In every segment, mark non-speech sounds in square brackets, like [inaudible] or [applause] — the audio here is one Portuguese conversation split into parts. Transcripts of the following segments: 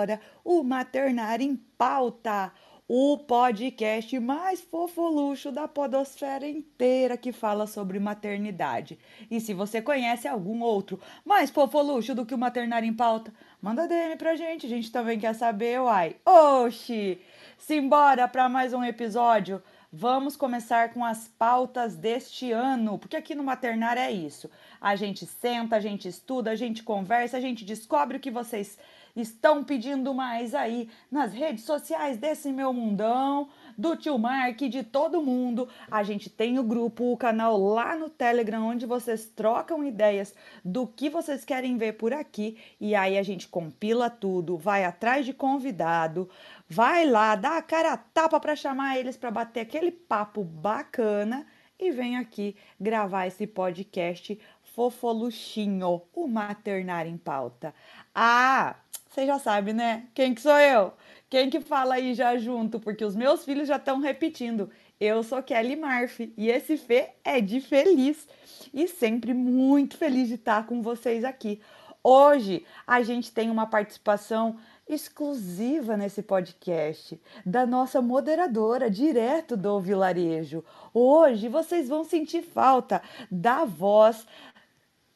agora o Maternar em Pauta, o podcast mais fofoluxo da podosfera inteira que fala sobre maternidade. E se você conhece algum outro mais fofoluxo do que o Maternar em Pauta, manda DM pra gente, a gente também quer saber, uai. Oxi! Simbora para mais um episódio. Vamos começar com as pautas deste ano, porque aqui no Maternar é isso. A gente senta, a gente estuda, a gente conversa, a gente descobre o que vocês estão pedindo mais aí nas redes sociais desse meu mundão, do tio Mark, de todo mundo. A gente tem o grupo, o canal lá no Telegram, onde vocês trocam ideias do que vocês querem ver por aqui. E aí a gente compila tudo, vai atrás de convidado, vai lá, dá a cara a tapa para chamar eles para bater aquele papo bacana e vem aqui gravar esse podcast fofoluchinho, o Maternar em Pauta. Ah, você já sabe, né? Quem que sou eu? Quem que fala aí já junto? Porque os meus filhos já estão repetindo. Eu sou Kelly Murphy e esse Fê é de feliz e sempre muito feliz de estar com vocês aqui. Hoje a gente tem uma participação exclusiva nesse podcast da nossa moderadora direto do vilarejo. Hoje vocês vão sentir falta da voz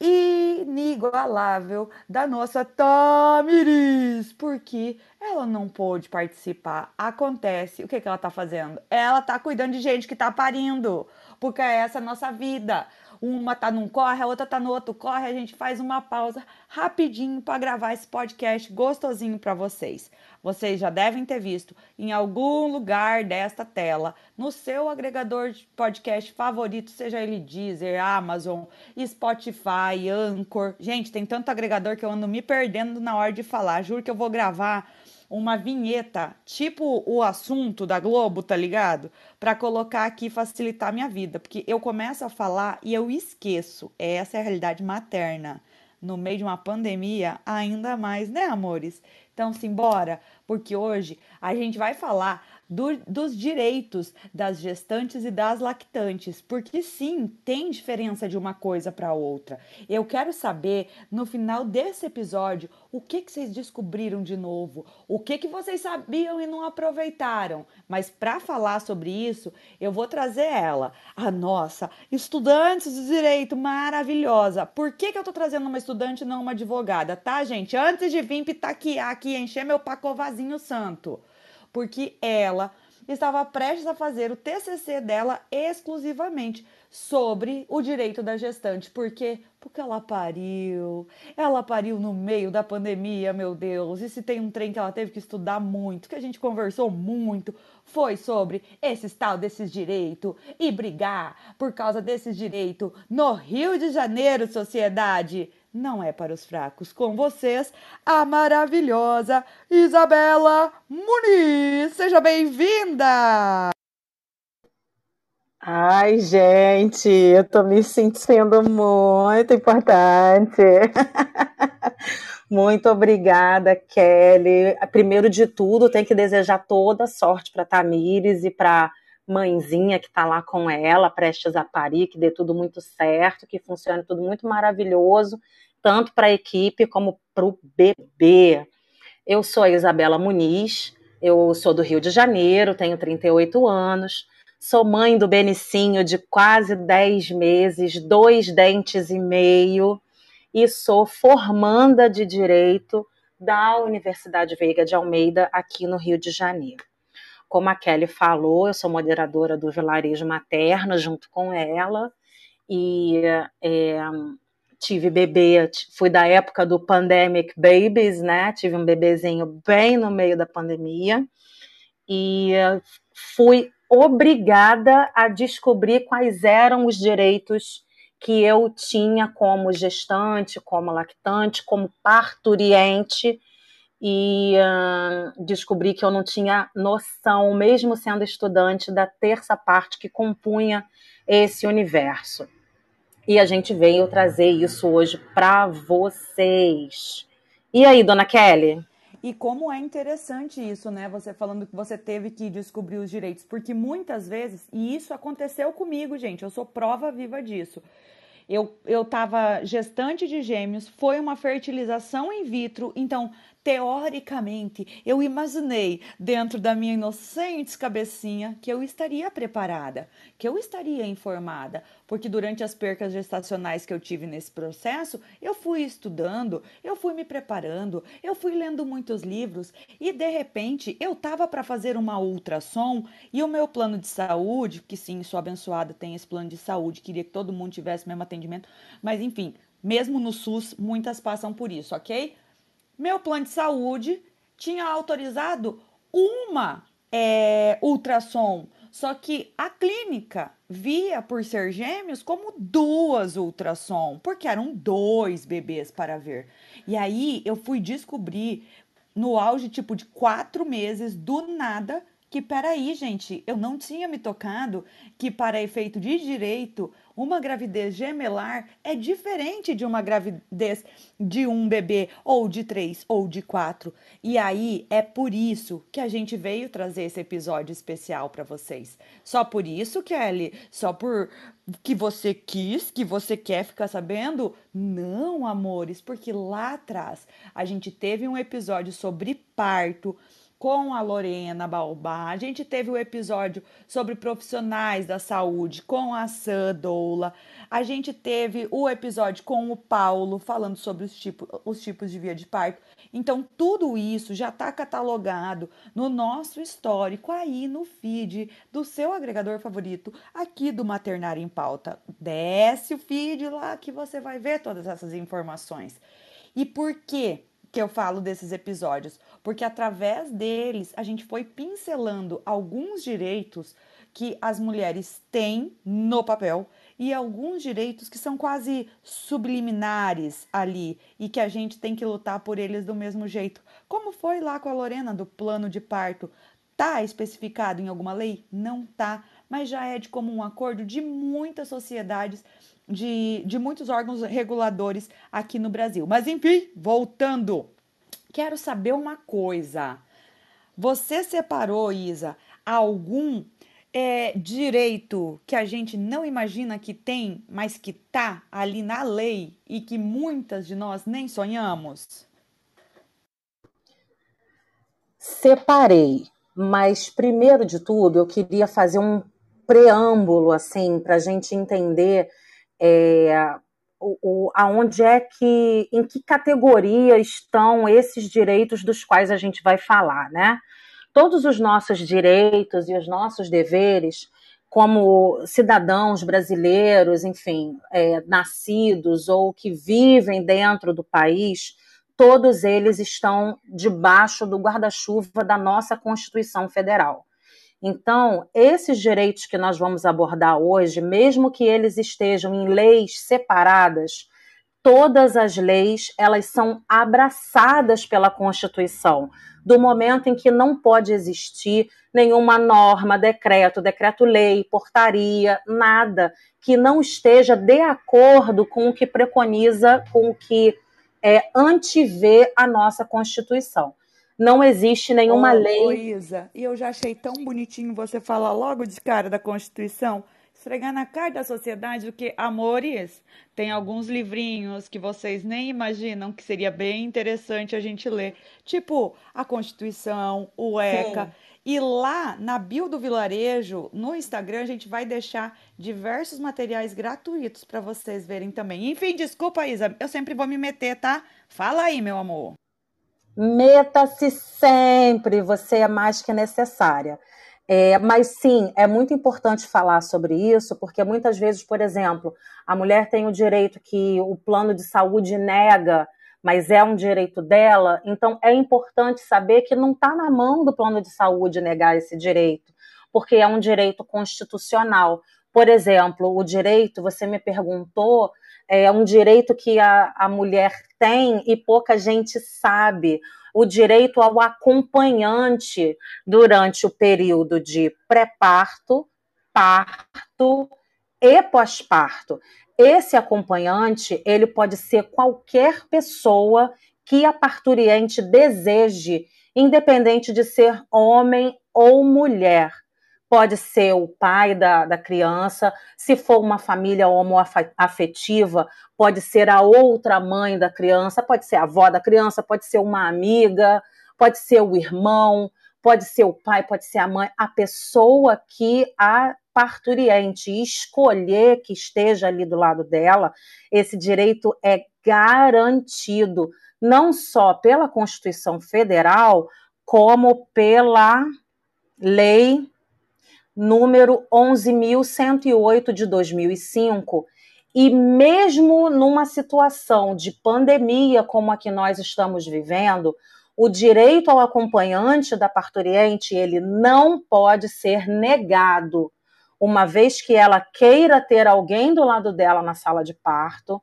inigualável da nossa Tamiris, porque ela não pôde participar. Acontece, o que, que ela tá fazendo? Ela tá cuidando de gente que tá parindo, porque é essa a nossa vida. Uma tá num corre, a outra tá no outro corre, a gente faz uma pausa rapidinho para gravar esse podcast gostosinho para vocês. Vocês já devem ter visto em algum lugar desta tela, no seu agregador de podcast favorito, seja ele Deezer, Amazon, Spotify, Anchor. Gente, tem tanto agregador que eu ando me perdendo na hora de falar. Juro que eu vou gravar uma vinheta, tipo o assunto da Globo, tá ligado? Para colocar aqui facilitar minha vida, porque eu começo a falar e eu esqueço. Essa é a realidade materna. No meio de uma pandemia, ainda mais, né, amores? Então, simbora, porque hoje a gente vai falar do, dos direitos das gestantes e das lactantes, porque sim, tem diferença de uma coisa para outra. Eu quero saber no final desse episódio o que, que vocês descobriram de novo, o que, que vocês sabiam e não aproveitaram. Mas para falar sobre isso, eu vou trazer ela, a nossa estudante de direito maravilhosa. Por que, que eu tô trazendo uma estudante e não uma advogada, tá, gente? Antes de vir pitaquear aqui, encher meu pacovazinho santo porque ela estava prestes a fazer o TCC dela exclusivamente sobre o direito da gestante. Por quê? Porque ela pariu. Ela pariu no meio da pandemia, meu Deus. E se tem um trem que ela teve que estudar muito, que a gente conversou muito, foi sobre esse tal desses direitos e brigar por causa desses direitos no Rio de Janeiro, sociedade não é para os fracos. Com vocês, a maravilhosa Isabela Muniz. Seja bem-vinda! Ai, gente, eu tô me sentindo muito importante. [laughs] Muito obrigada, Kelly. Primeiro de tudo, tem que desejar toda sorte para Tamires e para mãezinha que está lá com ela, prestes a parir, que dê tudo muito certo, que funcione tudo muito maravilhoso tanto para a equipe como para o bebê. Eu sou a Isabela Muniz, eu sou do Rio de Janeiro, tenho 38 anos, sou mãe do Benicinho de quase 10 meses, dois dentes e meio, e sou formanda de Direito da Universidade Veiga de Almeida, aqui no Rio de Janeiro. Como a Kelly falou, eu sou moderadora do Vilarejo Materno junto com ela, e é, tive bebê, fui da época do Pandemic Babies, né? Tive um bebezinho bem no meio da pandemia e fui obrigada a descobrir quais eram os direitos que eu tinha como gestante, como lactante, como parturiente e uh, descobri que eu não tinha noção, mesmo sendo estudante, da terça parte que compunha esse universo. E a gente veio trazer isso hoje para vocês. E aí, dona Kelly? E como é interessante isso, né? Você falando que você teve que descobrir os direitos, porque muitas vezes, e isso aconteceu comigo, gente, eu sou prova viva disso. Eu, eu tava gestante de gêmeos, foi uma fertilização in vitro, então teoricamente, eu imaginei dentro da minha inocente cabecinha que eu estaria preparada, que eu estaria informada, porque durante as percas gestacionais que eu tive nesse processo, eu fui estudando, eu fui me preparando, eu fui lendo muitos livros e de repente eu tava para fazer uma ultrassom e o meu plano de saúde, que sim, sou abençoada, tem esse plano de saúde, queria que todo mundo tivesse o mesmo atendimento, mas enfim, mesmo no SUS, muitas passam por isso, ok? Meu plano de saúde tinha autorizado uma é, ultrassom, só que a clínica via por ser gêmeos como duas ultrassom, porque eram dois bebês para ver. E aí eu fui descobrir no auge tipo de quatro meses do nada que peraí, gente, eu não tinha me tocado que para efeito de direito uma gravidez gemelar é diferente de uma gravidez de um bebê, ou de três, ou de quatro. E aí é por isso que a gente veio trazer esse episódio especial para vocês. Só por isso, Kelly? Só por que você quis, que você quer ficar sabendo? Não, amores, porque lá atrás a gente teve um episódio sobre parto com a Lorena Balbá. A gente teve o episódio sobre profissionais da saúde com a Sam Doula. A gente teve o episódio com o Paulo falando sobre os, tipo, os tipos de via de parto. Então, tudo isso já está catalogado no nosso histórico aí no feed do seu agregador favorito, aqui do Maternário em Pauta. Desce o feed lá que você vai ver todas essas informações. E por quê? que eu falo desses episódios, porque através deles a gente foi pincelando alguns direitos que as mulheres têm no papel e alguns direitos que são quase subliminares ali e que a gente tem que lutar por eles do mesmo jeito. Como foi lá com a Lorena do plano de parto? Tá especificado em alguma lei? Não tá, mas já é de comum acordo de muitas sociedades de, de muitos órgãos reguladores aqui no Brasil. Mas enfim, voltando, quero saber uma coisa. Você separou, Isa, algum é, direito que a gente não imagina que tem, mas que tá ali na lei e que muitas de nós nem sonhamos? Separei, mas primeiro de tudo eu queria fazer um preâmbulo assim para a gente entender é, o, o, aonde é que, em que categoria estão esses direitos dos quais a gente vai falar, né? Todos os nossos direitos e os nossos deveres, como cidadãos brasileiros, enfim, é, nascidos ou que vivem dentro do país, todos eles estão debaixo do guarda-chuva da nossa Constituição Federal. Então, esses direitos que nós vamos abordar hoje, mesmo que eles estejam em leis separadas, todas as leis elas são abraçadas pela Constituição, do momento em que não pode existir nenhuma norma, decreto, decreto-lei, portaria, nada que não esteja de acordo com o que preconiza, com o que é, antevê a nossa Constituição não existe nenhuma oh, lei. Isa, e eu já achei tão bonitinho você falar logo de cara da Constituição, esfregar na cara da sociedade o que, amores, tem alguns livrinhos que vocês nem imaginam que seria bem interessante a gente ler, tipo a Constituição, o ECA. Sim. E lá na bio do vilarejo, no Instagram, a gente vai deixar diversos materiais gratuitos para vocês verem também. Enfim, desculpa, Isa, eu sempre vou me meter, tá? Fala aí, meu amor. Meta-se sempre, você é mais que necessária. É, mas sim, é muito importante falar sobre isso, porque muitas vezes, por exemplo, a mulher tem o direito que o plano de saúde nega, mas é um direito dela, então é importante saber que não está na mão do plano de saúde negar esse direito, porque é um direito constitucional. Por exemplo, o direito, você me perguntou é um direito que a, a mulher tem e pouca gente sabe. O direito ao acompanhante durante o período de pré-parto, parto e pós-parto. Esse acompanhante, ele pode ser qualquer pessoa que a parturiente deseje, independente de ser homem ou mulher. Pode ser o pai da, da criança, se for uma família homoafetiva, pode ser a outra mãe da criança, pode ser a avó da criança, pode ser uma amiga, pode ser o irmão, pode ser o pai, pode ser a mãe, a pessoa que a parturiente escolher que esteja ali do lado dela, esse direito é garantido não só pela Constituição Federal, como pela lei número 11.108 de 2005. E mesmo numa situação de pandemia como a que nós estamos vivendo, o direito ao acompanhante da parturiente ele não pode ser negado, uma vez que ela queira ter alguém do lado dela na sala de parto,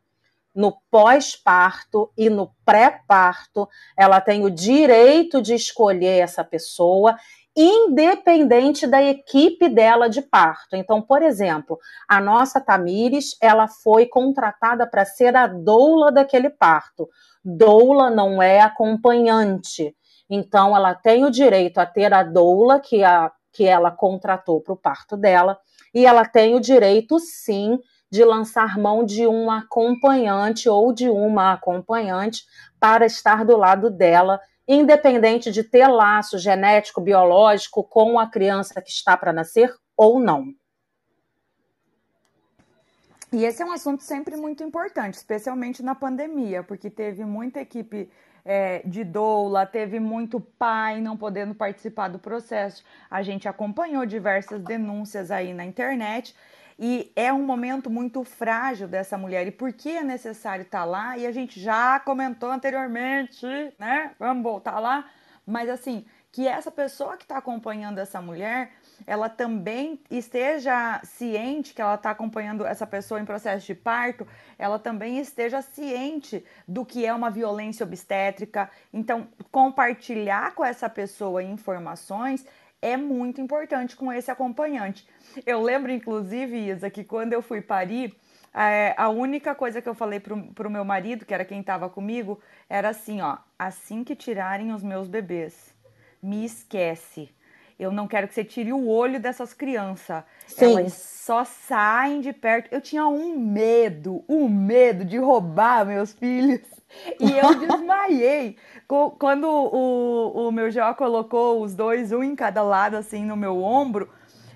no pós-parto e no pré-parto, ela tem o direito de escolher essa pessoa independente da equipe dela de parto. Então, por exemplo, a nossa Tamires, ela foi contratada para ser a doula daquele parto. Doula não é acompanhante. Então, ela tem o direito a ter a doula que, a, que ela contratou para o parto dela, e ela tem o direito, sim, de lançar mão de um acompanhante ou de uma acompanhante para estar do lado dela, independente de ter laço genético, biológico com a criança que está para nascer ou não. E esse é um assunto sempre muito importante, especialmente na pandemia, porque teve muita equipe é, de doula, teve muito pai não podendo participar do processo. A gente acompanhou diversas denúncias aí na internet. E é um momento muito frágil dessa mulher. E por que é necessário estar tá lá? E a gente já comentou anteriormente, né? Vamos voltar lá. Mas assim, que essa pessoa que está acompanhando essa mulher, ela também esteja ciente que ela está acompanhando essa pessoa em processo de parto, ela também esteja ciente do que é uma violência obstétrica. Então, compartilhar com essa pessoa informações é muito importante com esse acompanhante. Eu lembro, inclusive, Isa, que quando eu fui parir, é, a única coisa que eu falei pro, pro meu marido, que era quem estava comigo, era assim, ó, assim que tirarem os meus bebês, me esquece. Eu não quero que você tire o olho dessas crianças. Sim. Elas só saem de perto. Eu tinha um medo, um medo de roubar meus filhos. E eu [laughs] desmaiei. Quando o, o meu Jó colocou os dois, um em cada lado, assim, no meu ombro,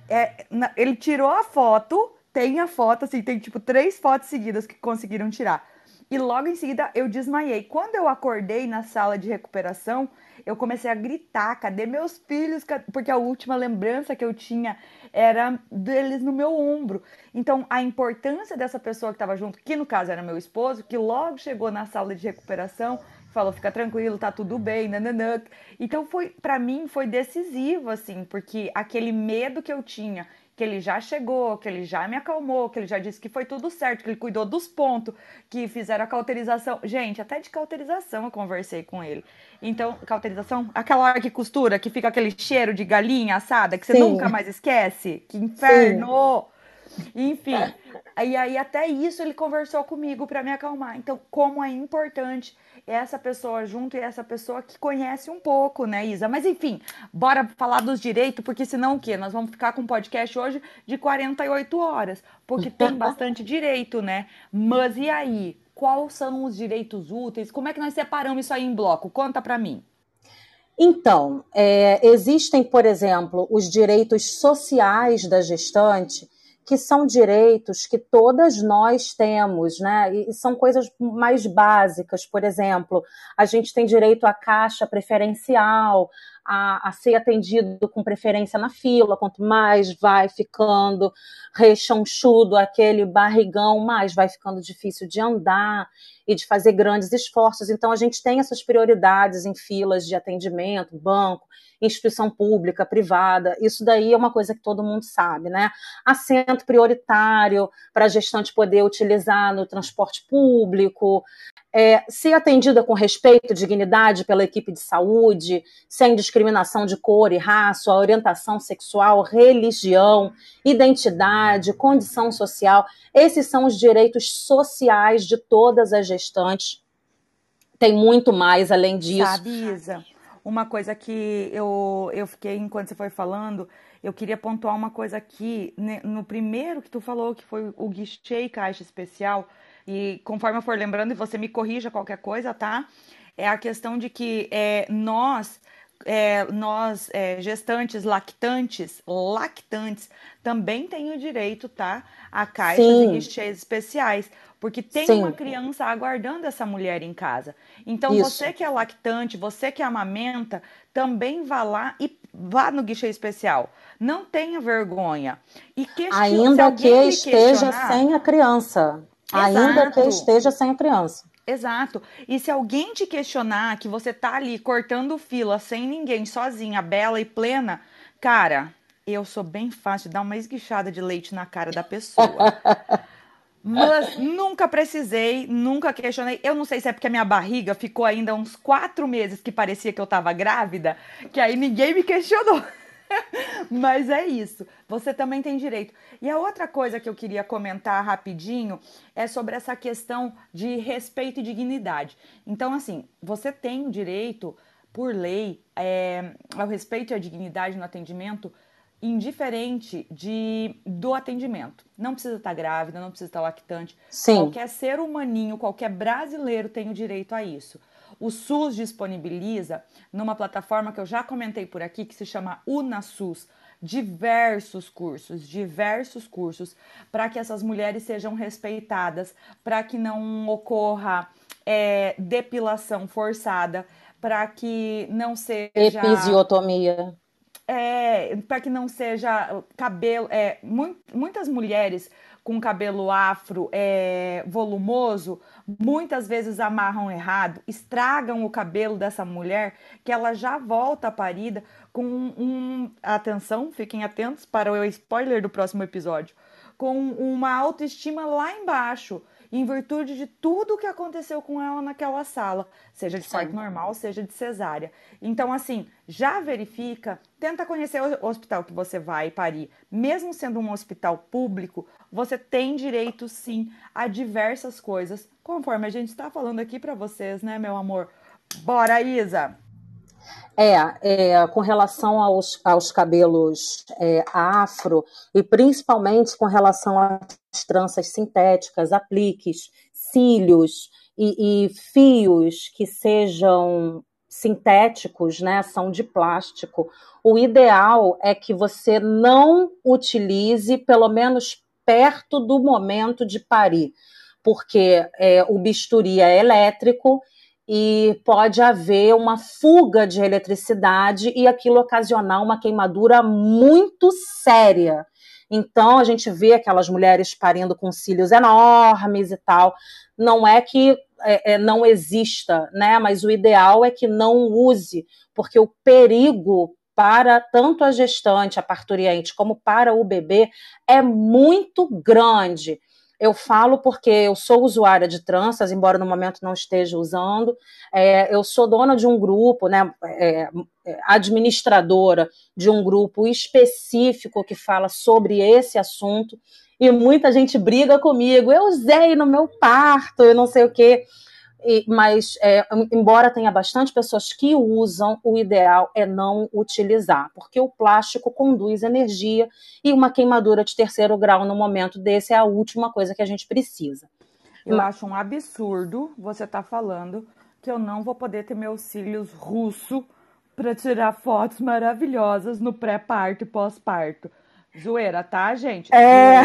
é, ele tirou a foto, tem a foto, assim, tem tipo três fotos seguidas que conseguiram tirar. E logo em seguida eu desmaiei. Quando eu acordei na sala de recuperação, eu comecei a gritar: cadê meus filhos? Porque a última lembrança que eu tinha era deles no meu ombro. Então, a importância dessa pessoa que estava junto, que no caso era meu esposo, que logo chegou na sala de recuperação, falou: fica tranquilo, tá tudo bem, nananã. Então, foi para mim foi decisivo, assim, porque aquele medo que eu tinha que ele já chegou, que ele já me acalmou, que ele já disse que foi tudo certo, que ele cuidou dos pontos, que fizeram a cauterização. Gente, até de cauterização eu conversei com ele. Então, cauterização, aquela hora que costura, que fica aquele cheiro de galinha assada, que você Sim. nunca mais esquece. Que inferno! Sim. Enfim, e aí até isso ele conversou comigo para me acalmar. Então, como é importante essa pessoa junto e essa pessoa que conhece um pouco, né, Isa? Mas enfim, bora falar dos direitos, porque senão o quê? Nós vamos ficar com um podcast hoje de 48 horas, porque tem [laughs] bastante direito, né? Mas e aí? Quais são os direitos úteis? Como é que nós separamos isso aí em bloco? Conta para mim. Então, é, existem, por exemplo, os direitos sociais da gestante, que são direitos que todas nós temos, né? E são coisas mais básicas. Por exemplo, a gente tem direito à caixa preferencial, a, a, ser atendido com preferência na fila. Quanto mais vai ficando rechonchudo aquele barrigão, mais vai ficando difícil de andar e de fazer grandes esforços. Então, a gente tem essas prioridades em filas de atendimento, banco, instituição pública, privada. Isso daí é uma coisa que todo mundo sabe, né? Assento prioritário para a gestante poder utilizar no transporte público, é, ser atendida com respeito e dignidade pela equipe de saúde, sem discriminação de cor e raça, orientação sexual, religião, identidade, condição social. Esses são os direitos sociais de todas as gestantes. Tem muito mais além disso. Sabe, Isa? uma coisa que eu, eu fiquei, enquanto você foi falando, eu queria pontuar uma coisa aqui. Né, no primeiro que tu falou, que foi o guichê e caixa especial, e conforme eu for lembrando, e você me corrija qualquer coisa, tá? É a questão de que é, nós é, nós, é, gestantes, lactantes, lactantes, também têm o direito, tá? A caixas Sim. e guichês especiais. Porque tem Sim. uma criança aguardando essa mulher em casa. Então, Isso. você que é lactante, você que amamenta, também vá lá e vá no guichê especial. Não tenha vergonha. E Ainda que esteja sem a criança. Exato. Ainda que esteja sem a criança. Exato. E se alguém te questionar que você tá ali cortando fila sem ninguém, sozinha, bela e plena, cara, eu sou bem fácil de dar uma esguichada de leite na cara da pessoa. [laughs] Mas nunca precisei, nunca questionei. Eu não sei se é porque a minha barriga ficou ainda uns quatro meses que parecia que eu tava grávida, que aí ninguém me questionou. [laughs] Mas é isso. Você também tem direito. E a outra coisa que eu queria comentar rapidinho é sobre essa questão de respeito e dignidade. Então, assim, você tem o direito, por lei, é, ao respeito e à dignidade no atendimento, indiferente de, do atendimento. Não precisa estar grávida, não precisa estar lactante. Sim. Qualquer ser humaninho, qualquer brasileiro tem o direito a isso. O SUS disponibiliza numa plataforma que eu já comentei por aqui, que se chama UnaSUS, diversos cursos, diversos cursos, para que essas mulheres sejam respeitadas, para que não ocorra é, depilação forçada, para que não seja. Episiotomia. É, para que não seja cabelo. É, muitas mulheres com cabelo afro é, volumoso, muitas vezes amarram errado, estragam o cabelo dessa mulher, que ela já volta parida com um. Atenção, fiquem atentos para o spoiler do próximo episódio. Com uma autoestima lá embaixo em virtude de tudo o que aconteceu com ela naquela sala, seja de parto normal, seja de cesárea. Então, assim, já verifica, tenta conhecer o hospital que você vai parir. Mesmo sendo um hospital público, você tem direito sim a diversas coisas, conforme a gente está falando aqui para vocês, né, meu amor? Bora, Isa! É, é, com relação aos, aos cabelos é, afro e principalmente com relação às tranças sintéticas, apliques, cílios e, e fios que sejam sintéticos, né, são de plástico. O ideal é que você não utilize, pelo menos perto do momento de parir, porque é, o bisturi é elétrico e pode haver uma fuga de eletricidade e aquilo ocasionar uma queimadura muito séria. Então a gente vê aquelas mulheres parindo com cílios enormes e tal. Não é que é, é, não exista, né? Mas o ideal é que não use, porque o perigo para tanto a gestante, a parturiente, como para o bebê é muito grande. Eu falo porque eu sou usuária de tranças, embora no momento não esteja usando. É, eu sou dona de um grupo, né, é, é, administradora de um grupo específico que fala sobre esse assunto. E muita gente briga comigo. Eu usei no meu parto, eu não sei o quê. E, mas, é, embora tenha bastante pessoas que usam, o ideal é não utilizar, porque o plástico conduz energia e uma queimadura de terceiro grau no momento desse é a última coisa que a gente precisa. Eu mas... acho um absurdo você estar tá falando que eu não vou poder ter meus cílios russo para tirar fotos maravilhosas no pré-parto e pós-parto. Zoeira, tá, gente? É.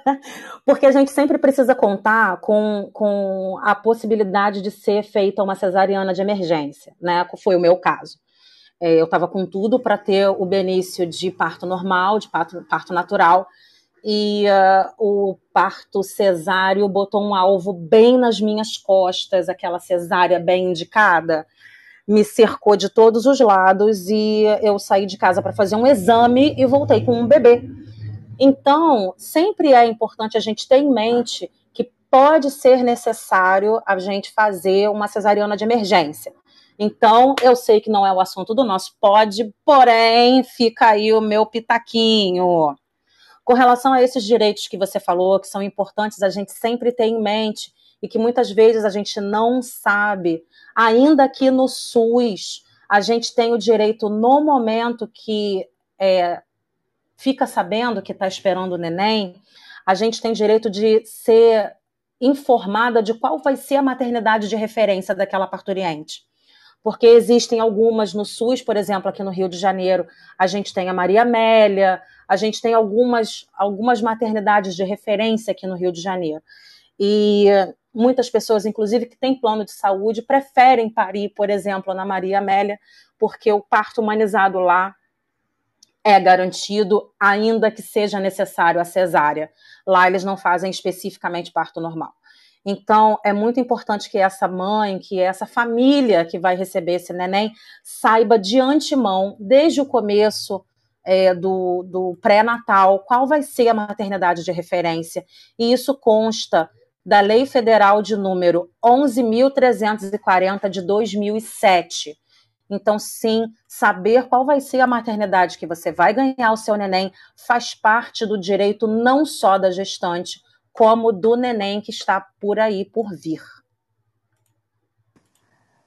[laughs] Porque a gente sempre precisa contar com, com a possibilidade de ser feita uma cesariana de emergência, né? Foi o meu caso. É, eu estava com tudo para ter o benefício de parto normal, de parto, parto natural, e uh, o parto cesáreo botou um alvo bem nas minhas costas, aquela cesárea bem indicada me cercou de todos os lados e eu saí de casa para fazer um exame e voltei com um bebê. Então, sempre é importante a gente ter em mente que pode ser necessário a gente fazer uma cesariana de emergência. Então, eu sei que não é o assunto do nosso pode, porém, fica aí o meu pitaquinho. Com relação a esses direitos que você falou, que são importantes a gente sempre ter em mente e que muitas vezes a gente não sabe ainda que no SUS a gente tem o direito, no momento que é, fica sabendo que está esperando o neném, a gente tem direito de ser informada de qual vai ser a maternidade de referência daquela parturiente. Porque existem algumas no SUS, por exemplo, aqui no Rio de Janeiro, a gente tem a Maria Amélia, a gente tem algumas, algumas maternidades de referência aqui no Rio de Janeiro. E muitas pessoas, inclusive, que têm plano de saúde, preferem parir, por exemplo, na Maria Amélia, porque o parto humanizado lá é garantido, ainda que seja necessário a cesárea. Lá eles não fazem especificamente parto normal. Então, é muito importante que essa mãe, que essa família que vai receber esse neném, saiba de antemão, desde o começo é, do, do pré-natal, qual vai ser a maternidade de referência. E isso consta da Lei Federal de número 11.340 de 2007. Então, sim, saber qual vai ser a maternidade que você vai ganhar o seu neném faz parte do direito não só da gestante, como do neném que está por aí por vir.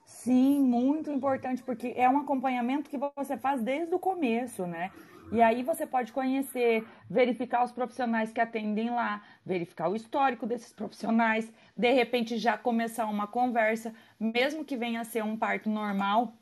Sim, muito importante, porque é um acompanhamento que você faz desde o começo, né? E aí você pode conhecer, verificar os profissionais que atendem lá, verificar o histórico desses profissionais, de repente já começar uma conversa, mesmo que venha a ser um parto normal,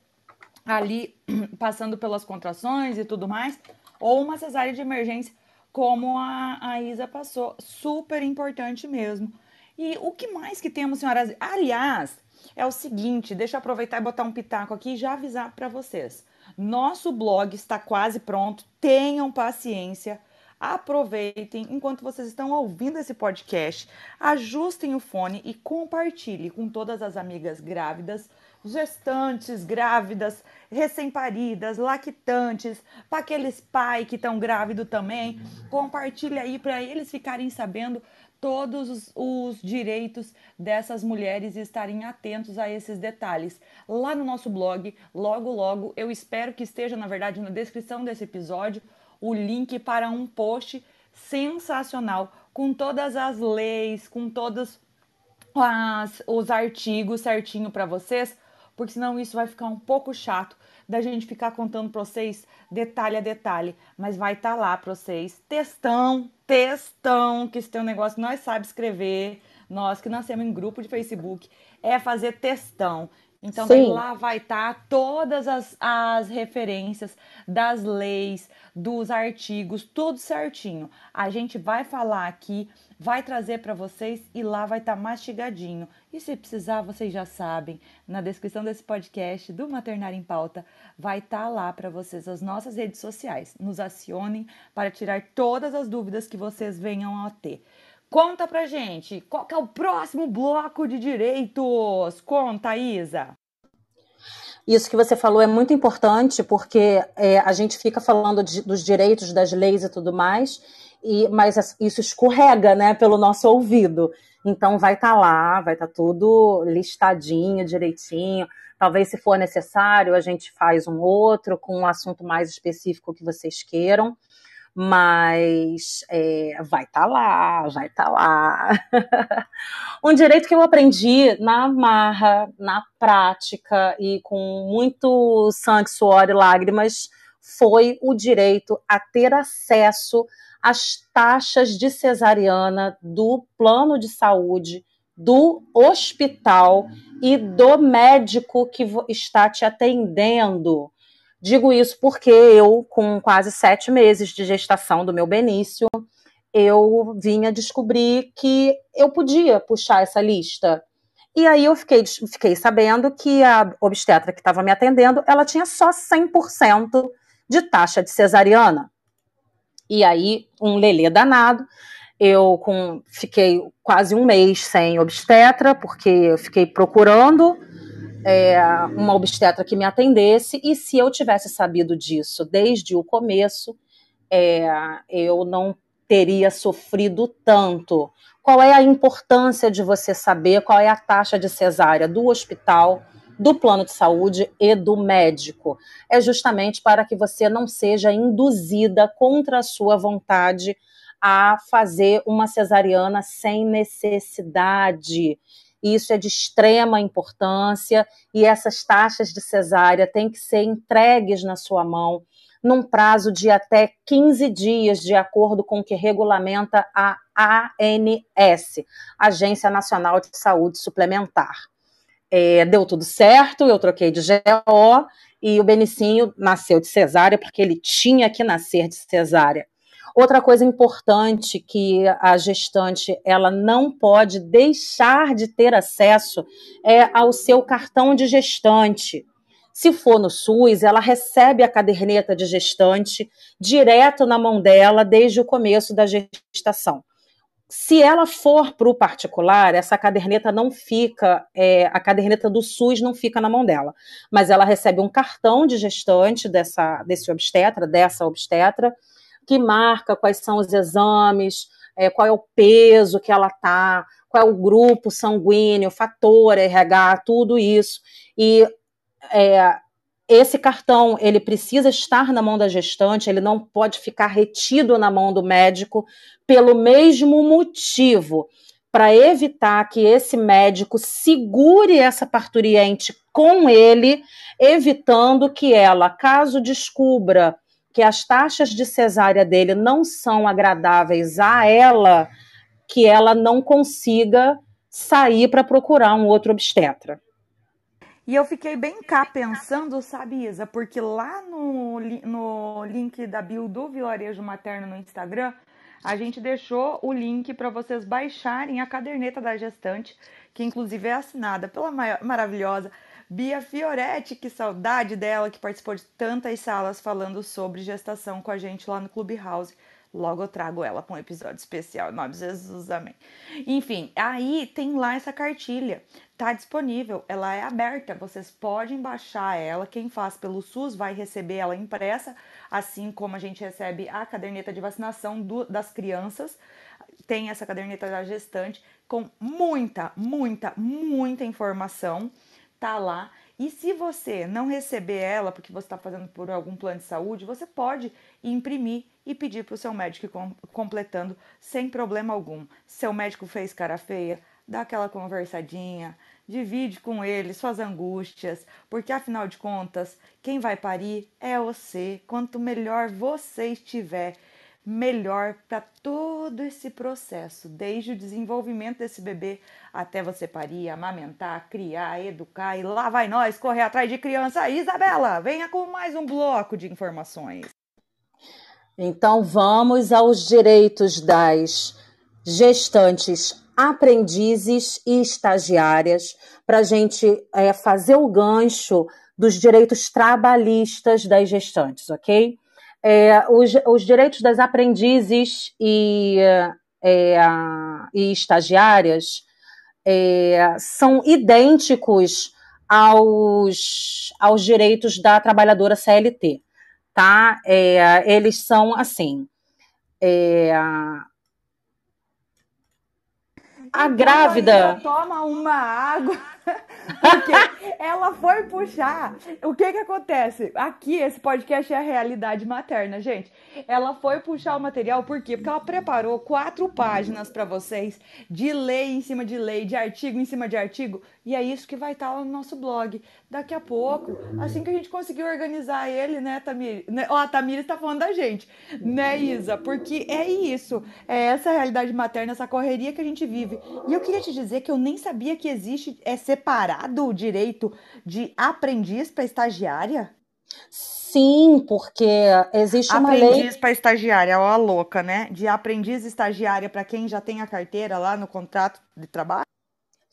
ali [clears throat] passando pelas contrações e tudo mais, ou uma cesárea de emergência, como a, a Isa passou. Super importante mesmo. E o que mais que temos, senhoras? Aliás, é o seguinte, deixa eu aproveitar e botar um pitaco aqui e já avisar para vocês. Nosso blog está quase pronto. Tenham paciência. Aproveitem enquanto vocês estão ouvindo esse podcast, ajustem o fone e compartilhe com todas as amigas grávidas, gestantes, grávidas, recém-paridas, lactantes, para aqueles pais que estão grávidos também. Compartilhe aí para eles ficarem sabendo todos os, os, direitos dessas mulheres e estarem atentos a esses detalhes. Lá no nosso blog, logo, logo, eu espero que esteja, na verdade, na descrição desse episódio, o link para um post sensacional com todas as leis, com todos as, os artigos certinho para vocês, porque senão isso vai ficar um pouco chato da gente ficar contando para vocês detalhe a detalhe, mas vai estar tá lá para vocês. Textão, textão, que esse tem um negócio nós sabe escrever, nós que nascemos em grupo de Facebook, é fazer textão. Então, lá vai estar tá todas as, as referências das leis, dos artigos, tudo certinho. A gente vai falar aqui, vai trazer para vocês e lá vai estar tá mastigadinho. E se precisar, vocês já sabem, na descrição desse podcast do Maternário em Pauta, vai estar tá lá para vocês as nossas redes sociais. Nos acionem para tirar todas as dúvidas que vocês venham a ter. Conta pra gente, qual é o próximo bloco de direitos? Conta, Isa. Isso que você falou é muito importante, porque é, a gente fica falando de, dos direitos, das leis e tudo mais, e, mas isso escorrega né, pelo nosso ouvido. Então vai estar tá lá, vai estar tá tudo listadinho, direitinho. Talvez, se for necessário, a gente faz um outro com um assunto mais específico que vocês queiram mas é, vai estar tá lá, vai estar tá lá. [laughs] um direito que eu aprendi na marra, na prática e com muito sangue, suor e lágrimas foi o direito a ter acesso às taxas de cesariana do plano de saúde, do hospital e do médico que está te atendendo. Digo isso porque eu, com quase sete meses de gestação do meu Benício, eu vinha descobrir que eu podia puxar essa lista. E aí eu fiquei, fiquei sabendo que a obstetra que estava me atendendo, ela tinha só 100% de taxa de cesariana. E aí, um lelê danado, eu com, fiquei quase um mês sem obstetra, porque eu fiquei procurando é, uma obstetra que me atendesse, e se eu tivesse sabido disso desde o começo, é, eu não teria sofrido tanto. Qual é a importância de você saber qual é a taxa de cesárea do hospital, do plano de saúde e do médico? É justamente para que você não seja induzida contra a sua vontade a fazer uma cesariana sem necessidade. Isso é de extrema importância e essas taxas de cesárea têm que ser entregues na sua mão num prazo de até 15 dias, de acordo com o que regulamenta a ANS, Agência Nacional de Saúde Suplementar. É, deu tudo certo, eu troquei de GO e o Benicinho nasceu de cesárea, porque ele tinha que nascer de cesárea. Outra coisa importante que a gestante ela não pode deixar de ter acesso é ao seu cartão de gestante. Se for no SUS, ela recebe a caderneta de gestante direto na mão dela desde o começo da gestação. Se ela for para o particular, essa caderneta não fica, é, a caderneta do SUS não fica na mão dela, mas ela recebe um cartão de gestante dessa, desse obstetra, dessa obstetra, que marca quais são os exames, é, qual é o peso que ela tá, qual é o grupo sanguíneo, fator, RH, tudo isso. E é, esse cartão ele precisa estar na mão da gestante, ele não pode ficar retido na mão do médico pelo mesmo motivo, para evitar que esse médico segure essa parturiente com ele, evitando que ela, caso descubra que as taxas de cesárea dele não são agradáveis a ela, que ela não consiga sair para procurar um outro obstetra. E eu fiquei bem cá pensando, sabe, Isa, porque lá no, no link da bio do Vilarejo Materno no Instagram, a gente deixou o link para vocês baixarem a caderneta da gestante, que inclusive é assinada pela maravilhosa Bia Fioretti, que saudade dela, que participou de tantas salas falando sobre gestação com a gente lá no Clubhouse. Logo eu trago ela para um episódio especial, em nome de Jesus, amém. Enfim, aí tem lá essa cartilha, tá disponível, ela é aberta, vocês podem baixar ela, quem faz pelo SUS vai receber ela impressa, assim como a gente recebe a caderneta de vacinação do, das crianças, tem essa caderneta da gestante com muita, muita, muita informação tá lá. E se você não receber ela, porque você está fazendo por algum plano de saúde, você pode imprimir e pedir para o seu médico completando sem problema algum. Seu médico fez cara feia, dá aquela conversadinha, divide com ele suas angústias, porque afinal de contas, quem vai parir é você. Quanto melhor você estiver, melhor para todo esse processo, desde o desenvolvimento desse bebê até você parir, amamentar, criar, educar e lá vai nós correr atrás de criança. Isabela, venha com mais um bloco de informações. Então vamos aos direitos das gestantes, aprendizes e estagiárias para a gente é, fazer o gancho dos direitos trabalhistas das gestantes, ok? É, os, os, direitos das aprendizes e, é, e estagiárias é, são idênticos aos, aos direitos da trabalhadora CLT, tá? É, eles são assim. É, a então, grávida. Toma uma água. Porque ela foi puxar. O que que acontece? Aqui, esse podcast é a realidade materna, gente. Ela foi puxar o material, por quê? Porque ela preparou quatro páginas para vocês de lei em cima de lei, de artigo em cima de artigo. E é isso que vai estar tá no nosso blog. Daqui a pouco, assim que a gente conseguir organizar ele, né, Tamir? Né? Ó, a Tamir está falando da gente, né, Isa? Porque é isso. É essa realidade materna, essa correria que a gente vive. E eu queria te dizer que eu nem sabia que existe é separado o direito de aprendiz para estagiária? Sim, porque existe uma aprendiz lei. Aprendiz para estagiária, ó, a louca, né? De aprendiz estagiária para quem já tem a carteira lá no contrato de trabalho?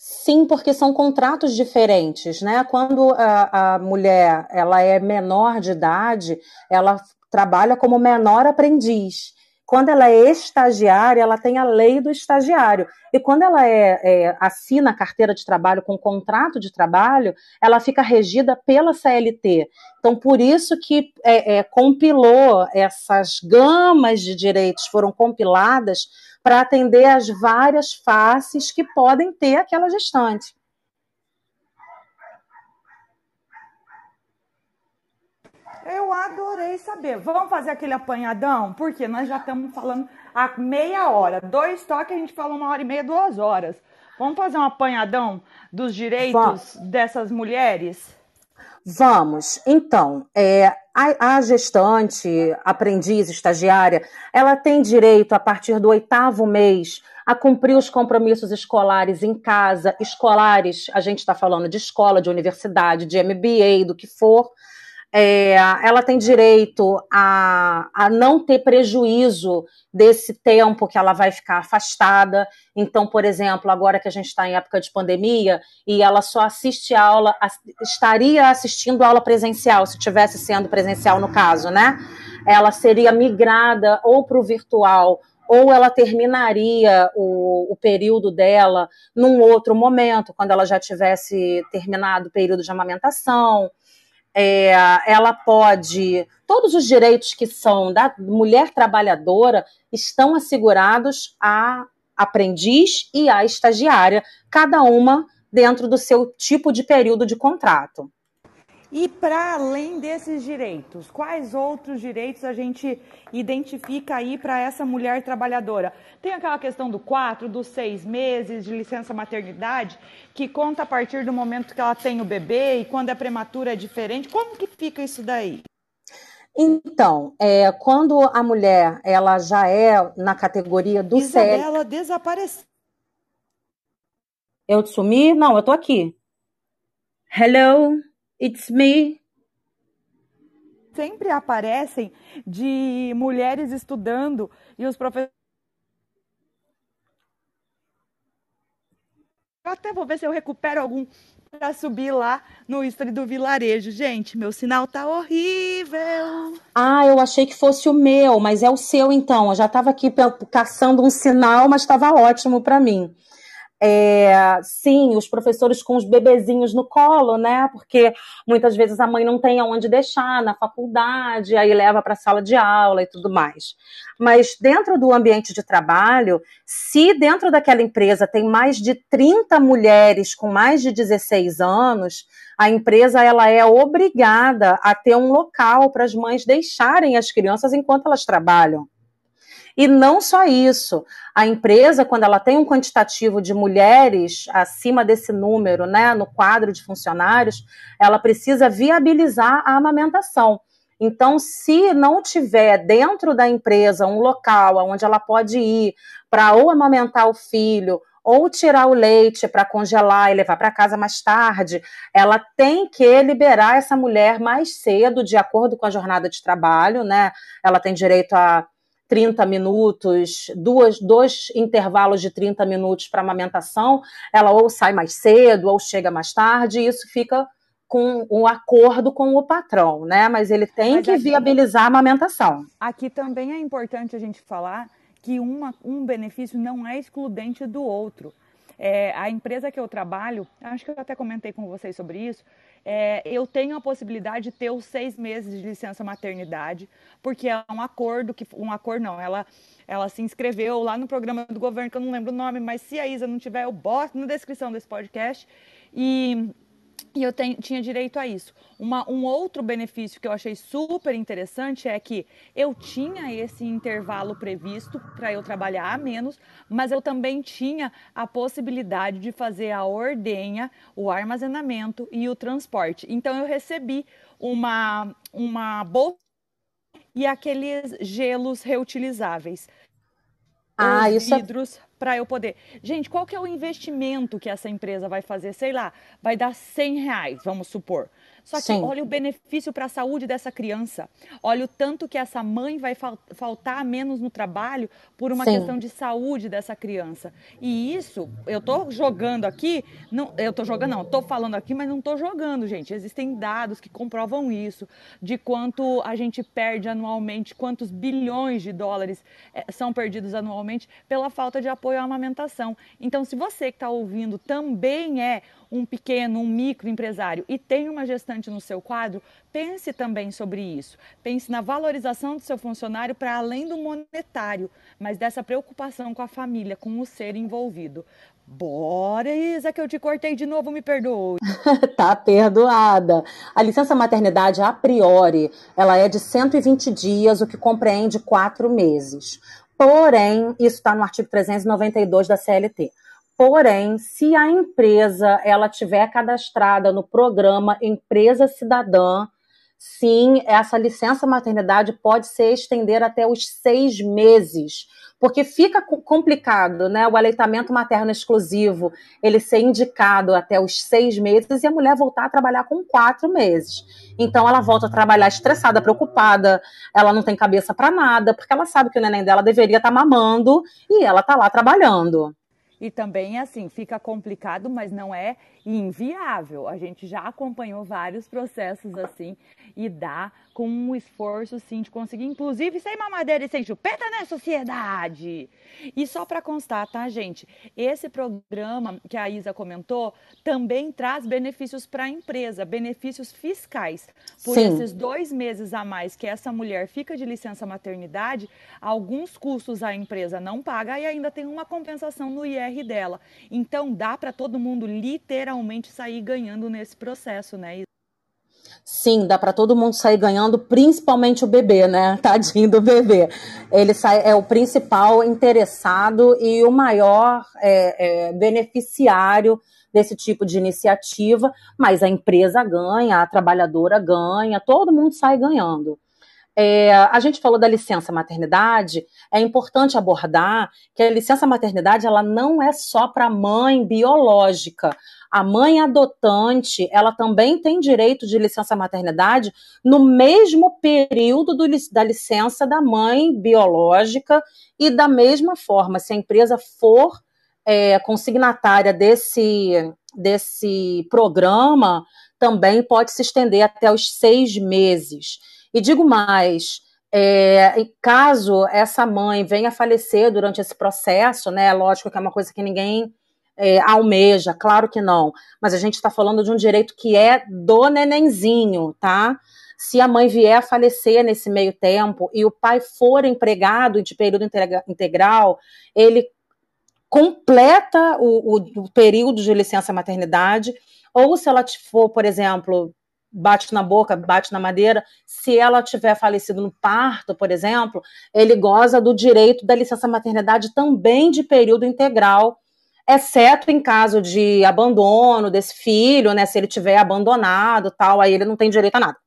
Sim, porque são contratos diferentes, né? Quando a, a mulher ela é menor de idade, ela trabalha como menor aprendiz. Quando ela é estagiária, ela tem a lei do estagiário. E quando ela é, é, assina a carteira de trabalho com contrato de trabalho, ela fica regida pela CLT. Então, por isso que é, é compilou essas gamas de direitos, foram compiladas para atender as várias faces que podem ter aquela gestante. Eu adorei saber. Vamos fazer aquele apanhadão? Porque nós já estamos falando há meia hora. Dois toques a gente falou uma hora e meia, duas horas. Vamos fazer um apanhadão dos direitos dessas mulheres? Vamos. Então, é, a, a, gestante, aprendiz, estagiária, ela tem direito, a partir do oitavo mês, a cumprir os compromissos escolares em casa. Escolares, a gente está falando de escola, de universidade, de MBA, do que for. É, ela tem direito a, a não ter prejuízo desse tempo que ela vai ficar afastada. Então, por exemplo, agora que a gente está em época de pandemia e ela só assiste aula, estaria assistindo aula presencial, se tivesse sendo presencial no caso, né? Ela seria migrada ou para o virtual ou ela terminaria o, o, período dela num outro momento, quando ela já tivesse terminado o período de amamentação é, ela pode. Todos os direitos que são da mulher trabalhadora estão assegurados à aprendiz e à estagiária, cada uma dentro do seu tipo de período de contrato. E para além desses direitos, quais outros direitos a gente identifica aí para essa mulher trabalhadora? Tem aquela questão do quatro, dos seis meses de licença maternidade, que conta a partir do momento que ela tem o bebê e quando é prematura é diferente. Como que fica isso daí? Então, é, quando a mulher ela já é na categoria do Isabela CL... desapareceu. Eu sumi? Não, eu tô aqui. Hello? It's me. Sempre aparecem de mulheres estudando e os professores. Eu até vou ver se eu recupero algum para subir lá no history do vilarejo. Gente, meu sinal tá horrível. Ah, eu achei que fosse o meu, mas é o seu então. Eu já estava aqui caçando um sinal, mas estava ótimo para mim. É, sim, os professores com os bebezinhos no colo, né? Porque muitas vezes a mãe não tem aonde deixar na faculdade, aí leva para a sala de aula e tudo mais. Mas dentro do ambiente de trabalho, se dentro daquela empresa tem mais de 30 mulheres com mais de 16 anos, a empresa ela é obrigada a ter um local para as mães deixarem as crianças enquanto elas trabalham. E não só isso, a empresa, quando ela tem um quantitativo de mulheres acima desse número, né, no quadro de funcionários, ela precisa viabilizar a amamentação. Então, se não tiver dentro da empresa um local onde ela pode ir para ou amamentar o filho ou tirar o leite para congelar e levar para casa mais tarde, ela tem que liberar essa mulher mais cedo, de acordo com a jornada de trabalho, né? Ela tem direito a 30 minutos, duas, dois intervalos de 30 minutos para amamentação, ela ou sai mais cedo ou chega mais tarde, e isso fica com um acordo com o patrão, né? Mas ele tem Mas que aqui, viabilizar a amamentação. Aqui também é importante a gente falar que uma, um benefício não é excludente do outro. É, a empresa que eu trabalho, acho que eu até comentei com vocês sobre isso, é, eu tenho a possibilidade de ter os seis meses de licença maternidade, porque é um acordo que um acordo não, ela ela se inscreveu lá no programa do governo que eu não lembro o nome, mas se a Isa não tiver, eu boto na descrição desse podcast. E e eu tinha direito a isso. Uma, um outro benefício que eu achei super interessante é que eu tinha esse intervalo previsto para eu trabalhar a menos, mas eu também tinha a possibilidade de fazer a ordenha, o armazenamento e o transporte. Então eu recebi uma, uma bolsa e aqueles gelos reutilizáveis. Ah, os é vidros para eu poder. Gente, qual que é o investimento que essa empresa vai fazer? Sei lá, vai dar 100 reais, vamos supor. Só que Sim. olha o benefício para a saúde dessa criança. Olha o tanto que essa mãe vai fal faltar menos no trabalho por uma Sim. questão de saúde dessa criança. E isso, eu estou jogando aqui, não, eu estou jogando, não, estou falando aqui, mas não estou jogando, gente. Existem dados que comprovam isso, de quanto a gente perde anualmente, quantos bilhões de dólares é, são perdidos anualmente pela falta de apoio à amamentação. Então, se você que está ouvindo também é um pequeno, um microempresário e tem uma gestante no seu quadro, pense também sobre isso. Pense na valorização do seu funcionário para além do monetário, mas dessa preocupação com a família, com o ser envolvido. Bora, Isa, que eu te cortei de novo, me perdoe. [laughs] tá perdoada. A licença maternidade, a priori, ela é de 120 dias, o que compreende quatro meses. Porém, isso está no artigo 392 da CLT. Porém, se a empresa ela tiver cadastrada no programa Empresa Cidadã, sim, essa licença maternidade pode se estender até os seis meses, porque fica complicado, né? O aleitamento materno exclusivo ele ser indicado até os seis meses e a mulher voltar a trabalhar com quatro meses. Então ela volta a trabalhar estressada, preocupada, ela não tem cabeça para nada, porque ela sabe que o neném dela deveria estar tá mamando e ela está lá trabalhando. E também, assim, fica complicado, mas não é inviável. A gente já acompanhou vários processos assim e dá com um esforço sim de conseguir, inclusive sem mamadeira e sem chupeta na sociedade. E só para constar, tá, gente? Esse programa que a Isa comentou também traz benefícios para a empresa, benefícios fiscais. Por sim. esses dois meses a mais que essa mulher fica de licença maternidade, alguns custos a empresa não paga e ainda tem uma compensação no IR dela. Então dá para todo mundo literalmente sair ganhando nesse processo, né? Sim, dá para todo mundo sair ganhando, principalmente o bebê, né? [laughs] Tadinho do bebê. Ele sai, é o principal interessado e o maior é, é, beneficiário desse tipo de iniciativa, mas a empresa ganha, a trabalhadora ganha, todo mundo sai ganhando. É, a gente falou da licença maternidade, é importante abordar que a licença maternidade ela não é só para mãe biológica. A mãe adotante, ela também tem direito de licença maternidade no mesmo período do, da licença da mãe biológica e da mesma forma, se a empresa for é, consignatária desse, desse programa, também pode se estender até os seis meses. E digo mais, é, caso essa mãe venha a falecer durante esse processo, né? Lógico que é uma coisa que ninguém é, almeja, claro que não. Mas a gente está falando de um direito que é do nenenzinho, tá? Se a mãe vier a falecer nesse meio tempo e o pai for empregado de período integral, ele completa o, o, o período de licença maternidade, ou se ela for, por exemplo, bate na boca, bate na madeira. Se ela tiver falecido no parto, por exemplo, ele goza do direito da licença maternidade também de período integral, exceto em caso de abandono desse filho, né? Se ele tiver abandonado, tal, aí ele não tem direito a nada.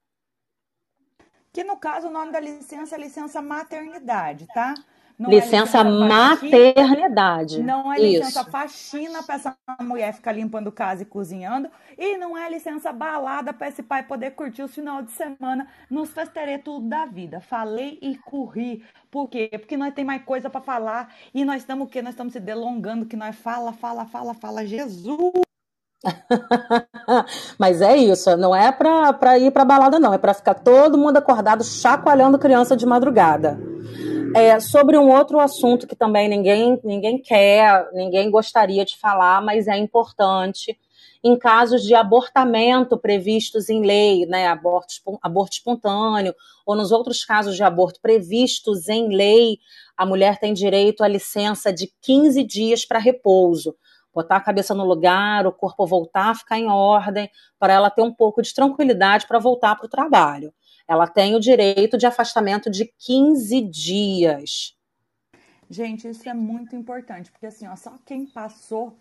Que no caso o nome da licença é licença maternidade, tá? Não licença, é licença maternidade. Não é licença Isso. faxina para essa mulher ficar limpando casa e cozinhando. E não é licença balada para esse pai poder curtir o final de semana nos tudo da vida. Falei e corri. Por quê? Porque nós tem mais coisa para falar. E nós estamos o quê? Nós estamos se delongando, que nós fala, fala, fala, fala. Jesus! [laughs] Mas é isso, não é para ir para balada, não. É para ficar todo mundo acordado chacoalhando criança de madrugada. É, sobre um outro assunto que também ninguém, ninguém quer, ninguém gostaria de falar, mas é importante. Em casos de abortamento previstos em lei, né, aborto, aborto espontâneo, ou nos outros casos de aborto previstos em lei, a mulher tem direito à licença de 15 dias para repouso. Botar a cabeça no lugar, o corpo voltar a ficar em ordem, para ela ter um pouco de tranquilidade para voltar para o trabalho ela tem o direito de afastamento de 15 dias. Gente, isso é muito importante, porque assim, ó, só quem passou,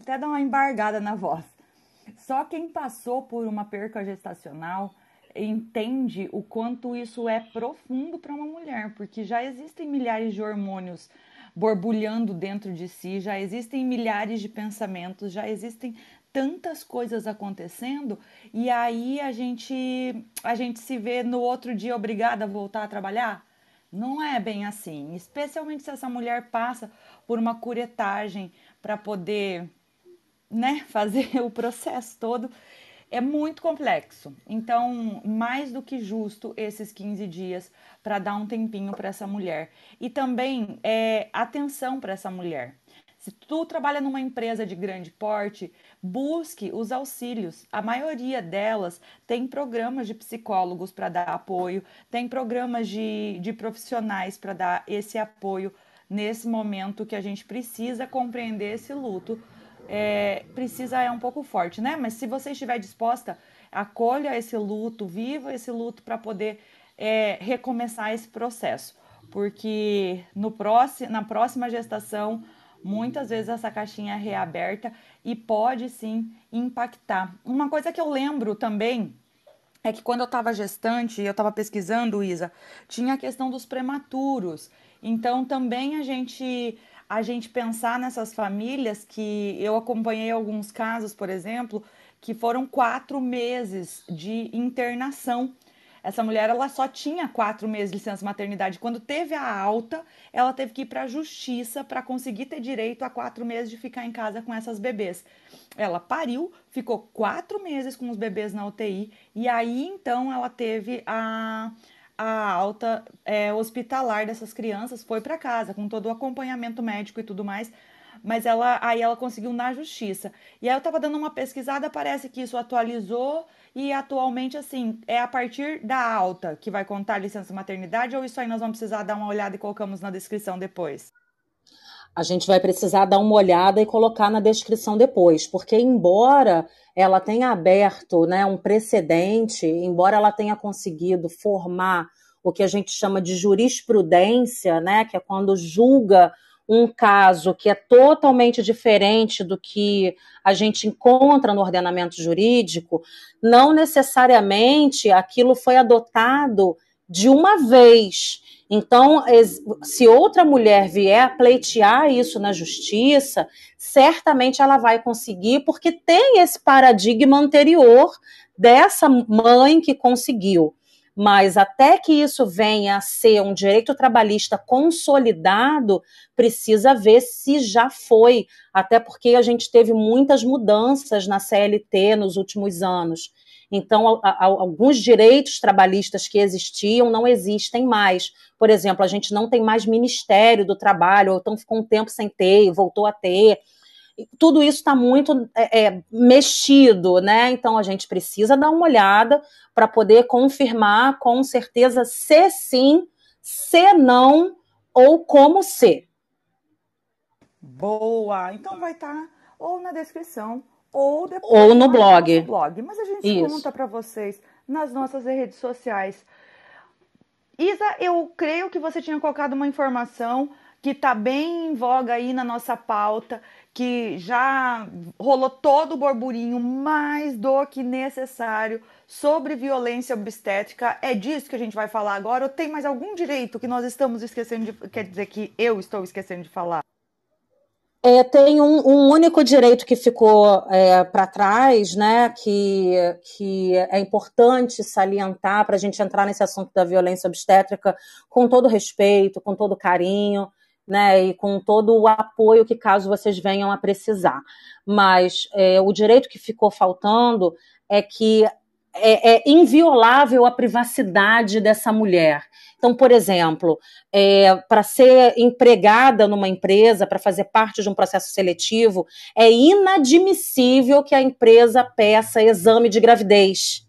até dar uma embargada na voz, só quem passou por uma perca gestacional entende o quanto isso é profundo para uma mulher, porque já existem milhares de hormônios borbulhando dentro de si, já existem milhares de pensamentos, já existem tantas coisas acontecendo e aí a gente a gente se vê no outro dia obrigada a voltar a trabalhar? Não é bem assim, especialmente se essa mulher passa por uma curetagem para poder, né, [laughs] fazer o processo todo. É muito complexo. Então, mais do que justo esses 15 dias para dar um tempinho para essa mulher. E também é, atenção para essa mulher. Se tu trabalha numa empresa de grande porte, busque os auxílios. A maioria delas tem programas de psicólogos para dar apoio, tem programas de, de profissionais para dar esse apoio nesse momento que a gente precisa compreender esse luto. É, precisa é um pouco forte, né? Mas se você estiver disposta, acolha esse luto, viva esse luto para poder é, recomeçar esse processo. Porque no próximo, na próxima gestação muitas vezes essa caixinha é reaberta e pode sim impactar. Uma coisa que eu lembro também é que quando eu estava gestante, eu estava pesquisando, Isa, tinha a questão dos prematuros. Então também a gente a gente pensar nessas famílias que eu acompanhei alguns casos, por exemplo, que foram quatro meses de internação essa mulher ela só tinha quatro meses de licença maternidade. Quando teve a alta, ela teve que ir para a justiça para conseguir ter direito a quatro meses de ficar em casa com essas bebês. Ela pariu, ficou quatro meses com os bebês na UTI e aí então ela teve a a alta é, hospitalar dessas crianças foi para casa com todo o acompanhamento médico e tudo mais mas ela aí ela conseguiu na justiça. E aí eu estava dando uma pesquisada, parece que isso atualizou e atualmente, assim, é a partir da alta que vai contar a licença maternidade ou isso aí nós vamos precisar dar uma olhada e colocamos na descrição depois? A gente vai precisar dar uma olhada e colocar na descrição depois, porque embora ela tenha aberto né, um precedente, embora ela tenha conseguido formar o que a gente chama de jurisprudência, né, que é quando julga um caso que é totalmente diferente do que a gente encontra no ordenamento jurídico, não necessariamente aquilo foi adotado de uma vez. Então, se outra mulher vier pleitear isso na justiça, certamente ela vai conseguir, porque tem esse paradigma anterior dessa mãe que conseguiu. Mas até que isso venha a ser um direito trabalhista consolidado, precisa ver se já foi, até porque a gente teve muitas mudanças na CLT nos últimos anos. Então, alguns direitos trabalhistas que existiam não existem mais. Por exemplo, a gente não tem mais Ministério do Trabalho, ou então ficou um tempo sem ter e voltou a ter tudo isso está muito é, é, mexido, né? Então a gente precisa dar uma olhada para poder confirmar com certeza se sim, se não ou como ser. Boa! Então vai estar tá ou na descrição ou depois ou no blog. No blog. Mas a gente isso. conta para vocês nas nossas redes sociais. Isa, eu creio que você tinha colocado uma informação que está bem em voga aí na nossa pauta, que já rolou todo o burburinho mais do que necessário sobre violência obstétrica. É disso que a gente vai falar agora? Ou tem mais algum direito que nós estamos esquecendo de. Quer dizer que eu estou esquecendo de falar? É, tem um, um, único direito que ficou é, para trás, né, que, que é importante salientar para a gente entrar nesse assunto da violência obstétrica com todo respeito, com todo carinho né, e com todo o apoio que caso vocês venham a precisar. Mas é, o direito que ficou faltando é que é, é, inviolável a privacidade dessa mulher. Então, por exemplo, é, para ser empregada numa empresa, para fazer parte de um processo seletivo, é inadmissível que a empresa peça exame de gravidez.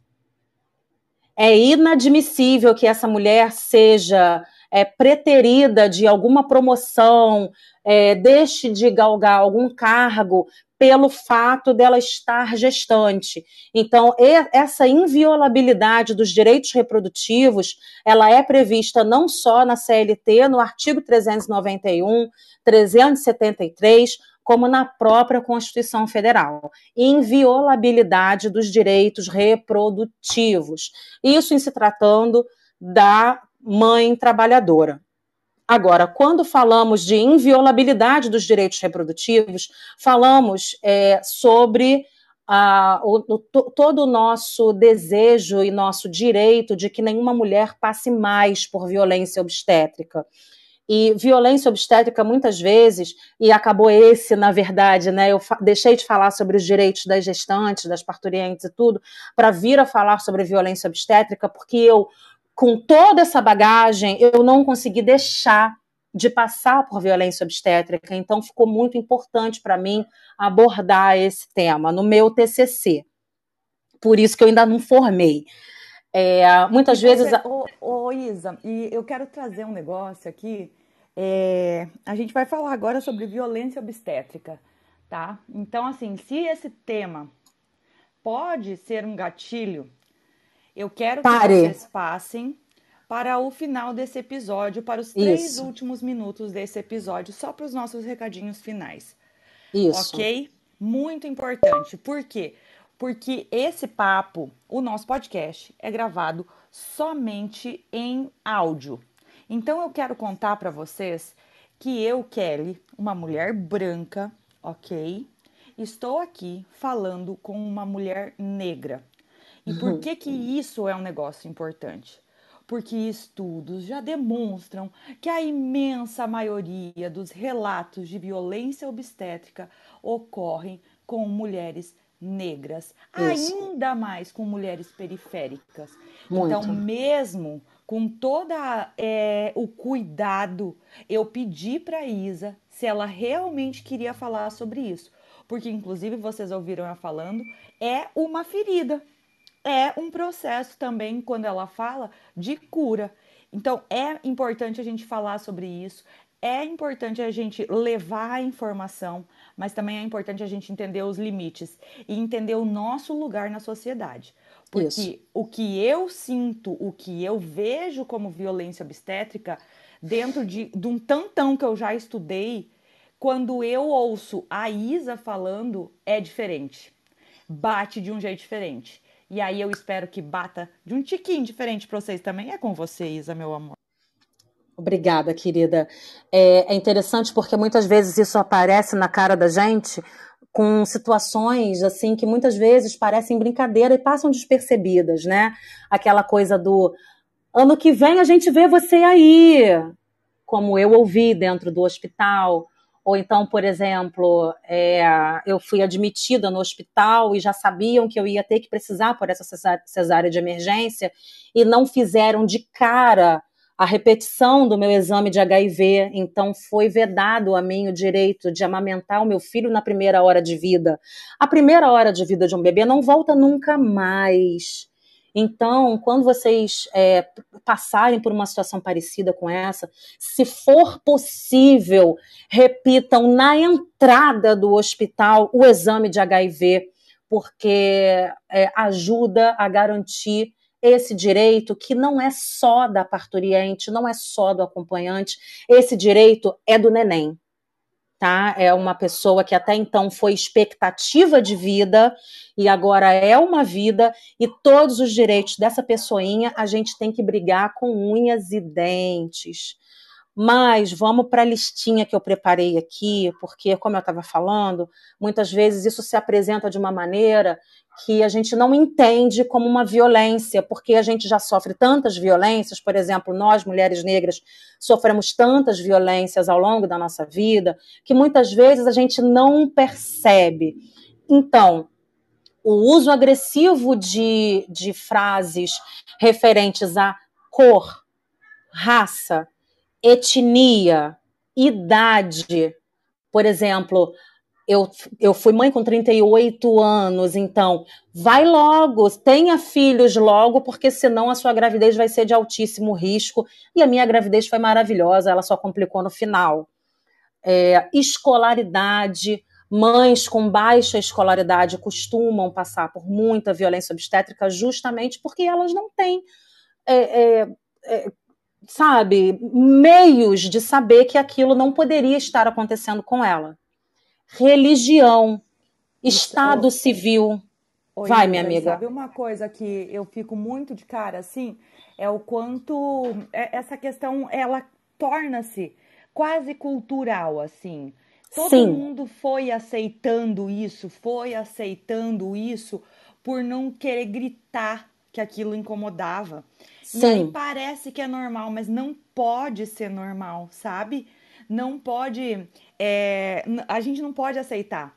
É inadmissível que essa mulher seja é, preterida de alguma promoção, é, deixe de galgar algum cargo pelo fato dela estar gestante. Então, essa inviolabilidade dos direitos reprodutivos, ela é prevista não só na CLT, no artigo 391, 373, como na própria Constituição Federal. Inviolabilidade dos direitos reprodutivos. Isso em se tratando da mãe trabalhadora. Agora, quando falamos de inviolabilidade dos direitos reprodutivos, falamos é, sobre a, o, o, todo o nosso desejo e nosso direito de que nenhuma mulher passe mais por violência obstétrica. E violência obstétrica, muitas vezes, e acabou esse, na verdade, né? Eu deixei de falar sobre os direitos das gestantes, das parturientes e tudo, para vir a falar sobre violência obstétrica, porque eu com toda essa bagagem, eu não consegui deixar de passar por violência obstétrica. Então, ficou muito importante para mim abordar esse tema no meu TCC. Por isso que eu ainda não formei. É, muitas você, vezes. Ô, ô, Isa, e eu quero trazer um negócio aqui. É, a gente vai falar agora sobre violência obstétrica, tá? Então, assim, se esse tema pode ser um gatilho eu quero que Pare. vocês passem para o final desse episódio, para os três Isso. últimos minutos desse episódio, só para os nossos recadinhos finais. Isso. Ok? Muito importante. Por quê? Porque esse papo, o nosso podcast, é gravado somente em áudio. Então eu quero contar para vocês que eu, Kelly, uma mulher branca, ok? Estou aqui falando com uma mulher negra. E por [laughs] que que isso é um negócio importante? Porque estudos já demonstram que a imensa maioria dos relatos de violência obstétrica ocorrem com mulheres negras, Isso. ainda mais com mulheres periféricas. Muito. Então, mesmo com toda é, o cuidado, eu pedi para Isa se ela realmente queria falar sobre isso, porque inclusive vocês ouviram ela falando, é uma ferida, é um processo também quando ela fala de cura. Então, é importante a gente falar sobre isso. É importante a gente levar a informação, mas também é importante a gente entender os limites e entender o nosso lugar na sociedade. Porque Isso. o que eu sinto, o que eu vejo como violência obstétrica, dentro de, de um tantão que eu já estudei, quando eu ouço a Isa falando, é diferente. Bate de um jeito diferente. E aí eu espero que bata de um tiquinho diferente para vocês também. É com você, Isa, meu amor. Obrigada, querida. É, é interessante porque muitas vezes isso aparece na cara da gente com situações assim que muitas vezes parecem brincadeira e passam despercebidas, né? Aquela coisa do ano que vem a gente vê você aí, como eu ouvi dentro do hospital. Ou então, por exemplo, é, eu fui admitida no hospital e já sabiam que eu ia ter que precisar por essa cesárea de emergência e não fizeram de cara a repetição do meu exame de HIV, então foi vedado a mim o direito de amamentar o meu filho na primeira hora de vida. A primeira hora de vida de um bebê não volta nunca mais. Então, quando vocês é, passarem por uma situação parecida com essa, se for possível, repitam na entrada do hospital o exame de HIV, porque é, ajuda a garantir esse direito que não é só da parturiente, não é só do acompanhante, esse direito é do neném. Tá? É uma pessoa que até então foi expectativa de vida e agora é uma vida, e todos os direitos dessa pessoinha a gente tem que brigar com unhas e dentes. Mas vamos para a listinha que eu preparei aqui, porque, como eu estava falando, muitas vezes isso se apresenta de uma maneira que a gente não entende como uma violência, porque a gente já sofre tantas violências, por exemplo, nós, mulheres negras, sofremos tantas violências ao longo da nossa vida, que muitas vezes a gente não percebe. Então, o uso agressivo de, de frases referentes a cor, raça, etnia, idade, por exemplo, eu, eu fui mãe com 38 anos, então vai logo, tenha filhos logo, porque senão a sua gravidez vai ser de altíssimo risco. E a minha gravidez foi maravilhosa, ela só complicou no final. É, escolaridade, mães com baixa escolaridade costumam passar por muita violência obstétrica justamente porque elas não têm. É, é, é sabe, meios de saber que aquilo não poderia estar acontecendo com ela religião, Estado civil. Oi, Vai, minha amiga. Sabe uma coisa que eu fico muito de cara assim? É o quanto essa questão ela torna-se quase cultural assim. Todo Sim. mundo foi aceitando isso, foi aceitando isso por não querer gritar que aquilo incomodava. Sim. E aí parece que é normal, mas não pode ser normal, sabe? Não pode é, a gente não pode aceitar.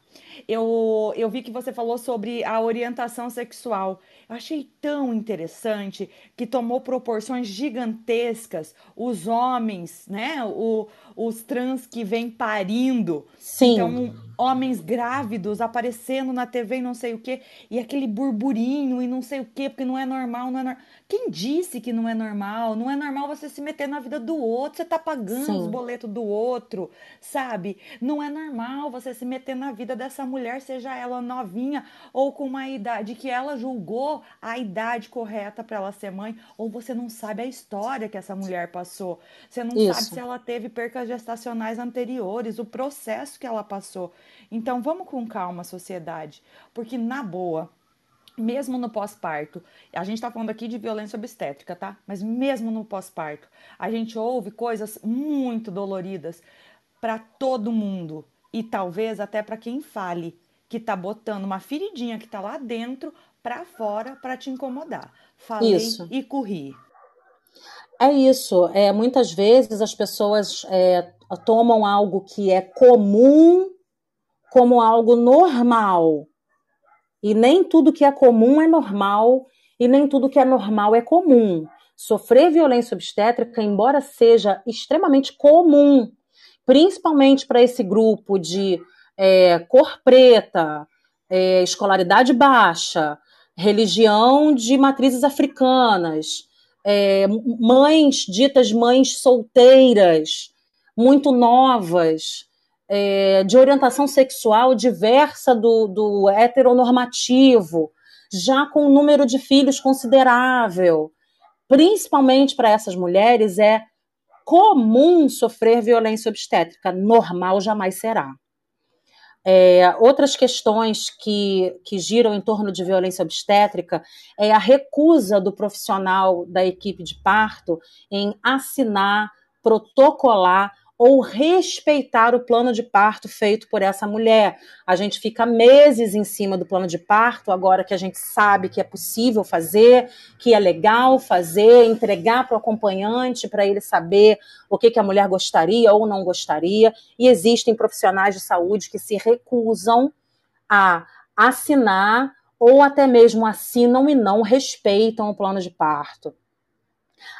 Eu, eu vi que você falou sobre a orientação sexual. Eu achei tão interessante que tomou proporções gigantescas. Os homens, né? O, os trans que vêm parindo. Sim. Então, homens grávidos aparecendo na TV e não sei o quê, e aquele burburinho e não sei o quê, porque não é normal, não é normal. Quem disse que não é normal? Não é normal você se meter na vida do outro, você tá pagando Sim. os boletos do outro, sabe? Não é normal você se meter na vida dessa mulher, seja ela novinha ou com uma idade que ela julgou a idade correta para ela ser mãe, ou você não sabe a história que essa mulher passou. Você não Isso. sabe se ela teve percas gestacionais anteriores, o processo que ela passou. Então vamos com calma, sociedade, porque na boa, mesmo no pós-parto, a gente está falando aqui de violência obstétrica, tá? Mas mesmo no pós-parto, a gente ouve coisas muito doloridas para todo mundo e talvez até para quem fale que tá botando uma feridinha que tá lá dentro para fora para te incomodar. Falei isso. e corri. É isso. É, muitas vezes as pessoas é, tomam algo que é comum como algo normal e nem tudo que é comum é normal, e nem tudo que é normal é comum. Sofrer violência obstétrica, embora seja extremamente comum, principalmente para esse grupo de é, cor preta, é, escolaridade baixa, religião de matrizes africanas, é, mães ditas mães solteiras, muito novas, é, de orientação sexual diversa do, do heteronormativo, já com um número de filhos considerável. Principalmente para essas mulheres, é comum sofrer violência obstétrica, normal jamais será. É, outras questões que, que giram em torno de violência obstétrica é a recusa do profissional da equipe de parto em assinar, protocolar ou respeitar o plano de parto feito por essa mulher. A gente fica meses em cima do plano de parto, agora que a gente sabe que é possível fazer, que é legal fazer, entregar para o acompanhante para ele saber o que, que a mulher gostaria ou não gostaria. E existem profissionais de saúde que se recusam a assinar ou até mesmo assinam e não respeitam o plano de parto.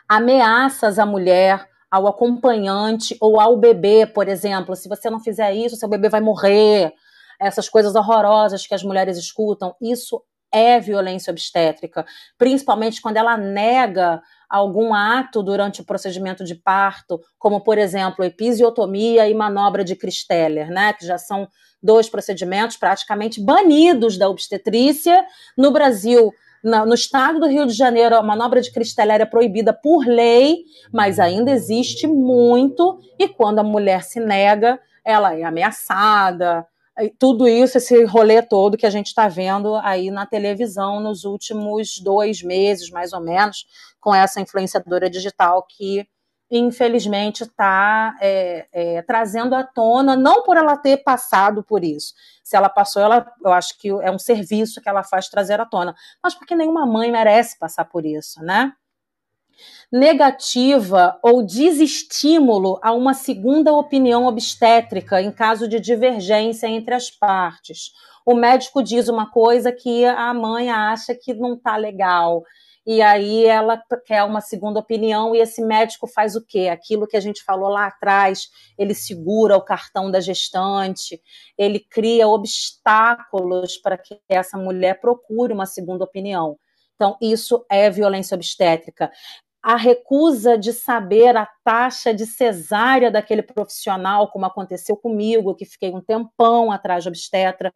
Ameaças à mulher ao acompanhante ou ao bebê, por exemplo. Se você não fizer isso, seu bebê vai morrer. Essas coisas horrorosas que as mulheres escutam, isso é violência obstétrica, principalmente quando ela nega algum ato durante o procedimento de parto, como por exemplo, episiotomia e manobra de Christeller, né, que já são dois procedimentos praticamente banidos da obstetrícia. No Brasil, no estado do Rio de Janeiro, a manobra de cristaleira é proibida por lei, mas ainda existe muito, e quando a mulher se nega, ela é ameaçada. Tudo isso, esse rolê todo que a gente está vendo aí na televisão nos últimos dois meses, mais ou menos, com essa influenciadora digital que infelizmente está é, é, trazendo à tona, não por ela ter passado por isso. Se ela passou, ela, eu acho que é um serviço que ela faz trazer à tona, mas porque nenhuma mãe merece passar por isso, né? Negativa ou desestímulo a uma segunda opinião obstétrica em caso de divergência entre as partes. O médico diz uma coisa que a mãe acha que não está legal e aí ela quer uma segunda opinião e esse médico faz o quê? Aquilo que a gente falou lá atrás, ele segura o cartão da gestante, ele cria obstáculos para que essa mulher procure uma segunda opinião. Então, isso é violência obstétrica. A recusa de saber a taxa de cesárea daquele profissional, como aconteceu comigo, que fiquei um tempão atrás de obstetra,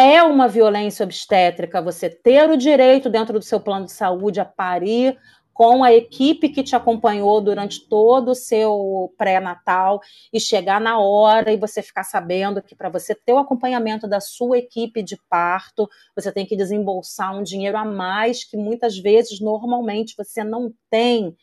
é uma violência obstétrica você ter o direito, dentro do seu plano de saúde, a parir com a equipe que te acompanhou durante todo o seu pré-natal e chegar na hora e você ficar sabendo que para você ter o acompanhamento da sua equipe de parto, você tem que desembolsar um dinheiro a mais que muitas vezes, normalmente, você não tem.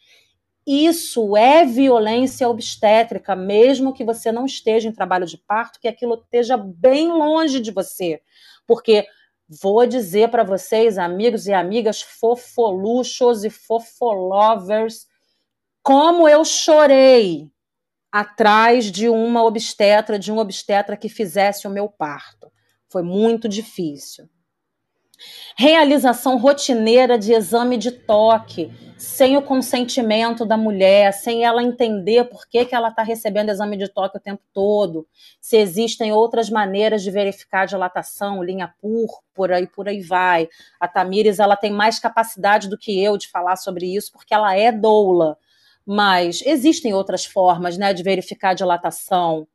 Isso é violência obstétrica, mesmo que você não esteja em trabalho de parto, que aquilo esteja bem longe de você porque vou dizer para vocês, amigos e amigas fofoluchos e fofolovers, como eu chorei atrás de uma obstetra, de um obstetra que fizesse o meu parto. Foi muito difícil. Realização rotineira de exame de toque, sem o consentimento da mulher, sem ela entender por que, que ela está recebendo exame de toque o tempo todo, se existem outras maneiras de verificar a dilatação, linha púrpura e por aí vai. A Tamires ela tem mais capacidade do que eu de falar sobre isso, porque ela é doula, mas existem outras formas né, de verificar a dilatação.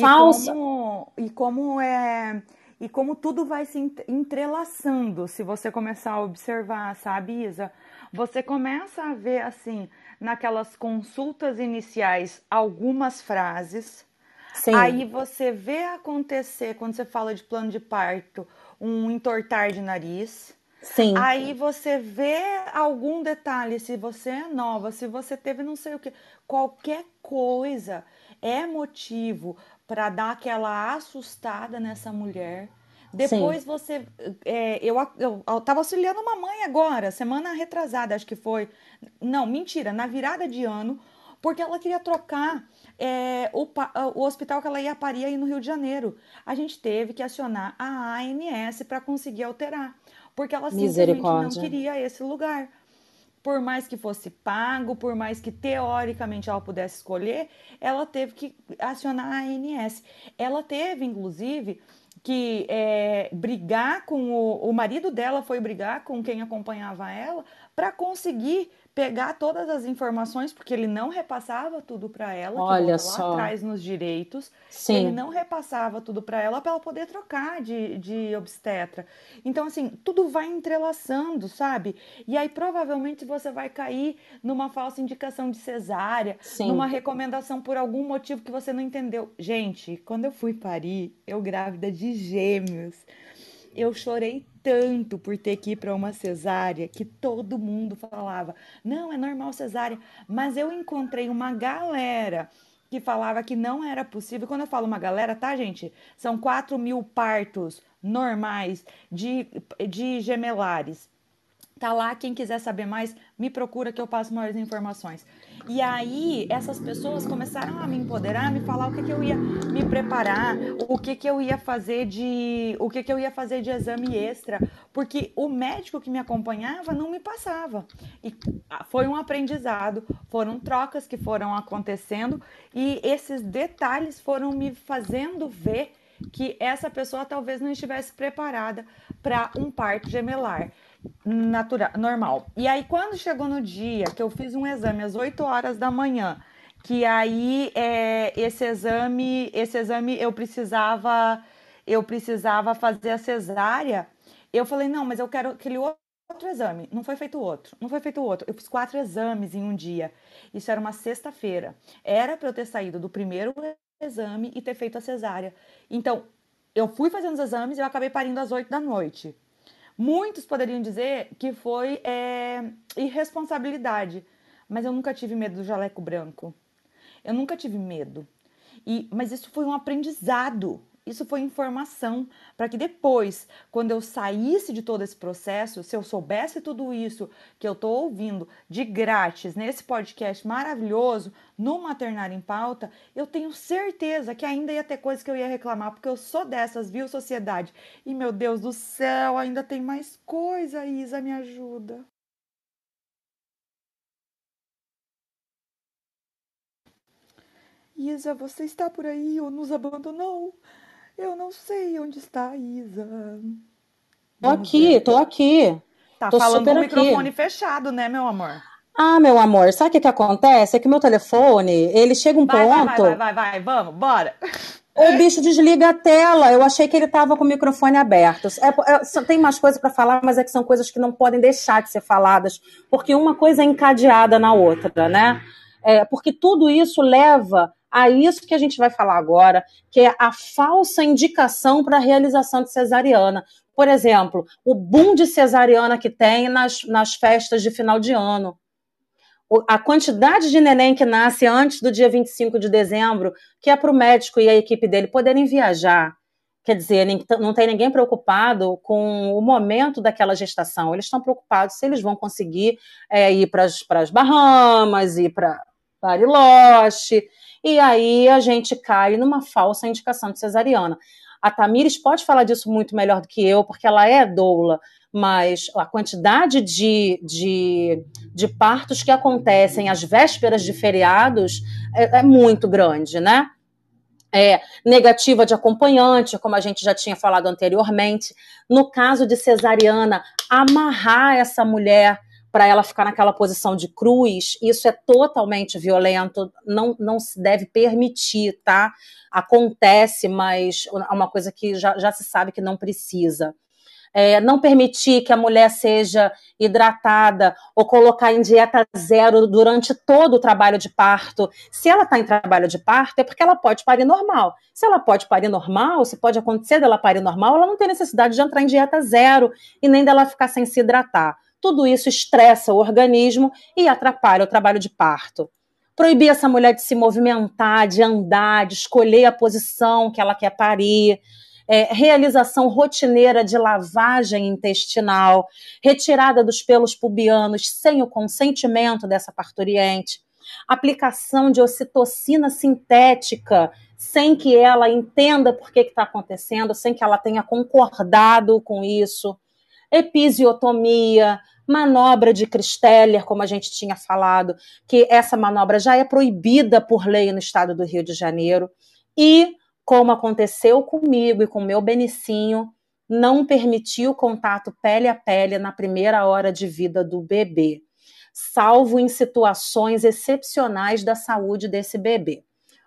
Falsa. E como, e como é e como tudo vai se entrelaçando, se você começar a observar, sabe, Isa? Você começa a ver assim, naquelas consultas iniciais, algumas frases. Sim. Aí você vê acontecer, quando você fala de plano de parto, um entortar de nariz. Sim. Aí você vê algum detalhe, se você é nova, se você teve não sei o que, qualquer coisa é motivo para dar aquela assustada nessa mulher. Depois Sim. você. É, eu, eu, eu tava auxiliando uma mãe agora, semana retrasada, acho que foi. Não, mentira, na virada de ano, porque ela queria trocar é, o, o hospital que ela ia parir aí no Rio de Janeiro. A gente teve que acionar a ANS para conseguir alterar, porque ela simplesmente não queria esse lugar por mais que fosse pago, por mais que teoricamente ela pudesse escolher, ela teve que acionar a ANS. Ela teve, inclusive, que é, brigar com o, o marido dela foi brigar com quem acompanhava ela para conseguir pegar todas as informações, porque ele não repassava tudo para ela, Olha que só. lá atrás nos direitos. Sim. Ele não repassava tudo para ela para ela poder trocar de, de obstetra. Então, assim, tudo vai entrelaçando, sabe? E aí, provavelmente, você vai cair numa falsa indicação de cesárea, Sim. numa recomendação por algum motivo que você não entendeu. Gente, quando eu fui parir, eu grávida de gêmeos eu chorei tanto por ter que ir para uma cesárea que todo mundo falava: não, é normal cesárea. Mas eu encontrei uma galera que falava que não era possível. Quando eu falo uma galera, tá, gente? São 4 mil partos normais de, de gemelares. Tá lá, quem quiser saber mais, me procura que eu passo maiores informações. E aí, essas pessoas começaram a me empoderar, me falar o que, que eu ia me preparar, o que, que eu ia fazer de. o que, que eu ia fazer de exame extra, porque o médico que me acompanhava não me passava. E foi um aprendizado, foram trocas que foram acontecendo e esses detalhes foram me fazendo ver que essa pessoa talvez não estivesse preparada para um parto gemelar natural, normal. E aí, quando chegou no dia que eu fiz um exame às 8 horas da manhã, que aí é, esse exame, esse exame eu precisava, eu precisava fazer a cesárea, eu falei, não, mas eu quero aquele outro exame. Não foi feito outro, não foi feito outro. Eu fiz quatro exames em um dia. Isso era uma sexta-feira. Era para eu ter saído do primeiro exame e ter feito a cesárea. Então, eu fui fazendo os exames e eu acabei parindo às 8 da noite. Muitos poderiam dizer que foi é, irresponsabilidade, mas eu nunca tive medo do jaleco branco. Eu nunca tive medo. E, mas isso foi um aprendizado. Isso foi informação para que depois, quando eu saísse de todo esse processo, se eu soubesse tudo isso que eu estou ouvindo de grátis nesse podcast maravilhoso, no Maternário em Pauta, eu tenho certeza que ainda ia ter coisas que eu ia reclamar, porque eu sou dessas, viu, sociedade? E meu Deus do céu, ainda tem mais coisa, Isa, me ajuda. Isa, você está por aí ou nos abandonou? Eu não sei onde está a Isa. Tô aqui, ver. tô aqui. Tá tô falando com o microfone fechado, né, meu amor? Ah, meu amor, sabe o que, que acontece? É que meu telefone, ele chega um vai, ponto. Vai, vai, vai, vai, vai, vamos, bora. O bicho desliga a tela. Eu achei que ele tava com o microfone aberto. É, é, tem mais coisas para falar, mas é que são coisas que não podem deixar de ser faladas, porque uma coisa é encadeada na outra, né? É, porque tudo isso leva a isso que a gente vai falar agora, que é a falsa indicação para a realização de cesariana. Por exemplo, o boom de cesariana que tem nas, nas festas de final de ano. A quantidade de neném que nasce antes do dia 25 de dezembro, que é para o médico e a equipe dele poderem viajar. Quer dizer, não tem ninguém preocupado com o momento daquela gestação. Eles estão preocupados se eles vão conseguir é, ir para as Bahamas, ir para Bariloche, e aí a gente cai numa falsa indicação de cesariana. A Tamires pode falar disso muito melhor do que eu, porque ela é doula, mas a quantidade de, de, de partos que acontecem às vésperas de feriados é, é muito grande, né? É, negativa de acompanhante, como a gente já tinha falado anteriormente. No caso de cesariana, amarrar essa mulher para ela ficar naquela posição de cruz, isso é totalmente violento, não, não se deve permitir, tá? Acontece, mas é uma coisa que já, já se sabe que não precisa é, não permitir que a mulher seja hidratada ou colocar em dieta zero durante todo o trabalho de parto. Se ela está em trabalho de parto, é porque ela pode parir normal. Se ela pode parir normal, se pode acontecer dela parir normal, ela não tem necessidade de entrar em dieta zero e nem dela ficar sem se hidratar. Tudo isso estressa o organismo e atrapalha o trabalho de parto. Proibir essa mulher de se movimentar, de andar, de escolher a posição que ela quer parir, é, realização rotineira de lavagem intestinal, retirada dos pelos pubianos sem o consentimento dessa parturiente, aplicação de ocitocina sintética sem que ela entenda por que está acontecendo, sem que ela tenha concordado com isso, episiotomia, manobra de Christeller, como a gente tinha falado, que essa manobra já é proibida por lei no estado do Rio de Janeiro, e como aconteceu comigo e com meu Benicinho, não permitiu contato pele a pele na primeira hora de vida do bebê, salvo em situações excepcionais da saúde desse bebê.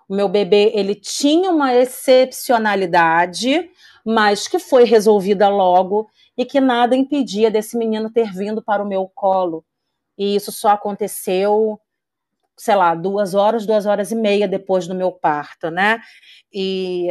O meu bebê, ele tinha uma excepcionalidade, mas que foi resolvida logo e que nada impedia desse menino ter vindo para o meu colo. E isso só aconteceu sei lá, duas horas, duas horas e meia depois do meu parto, né? E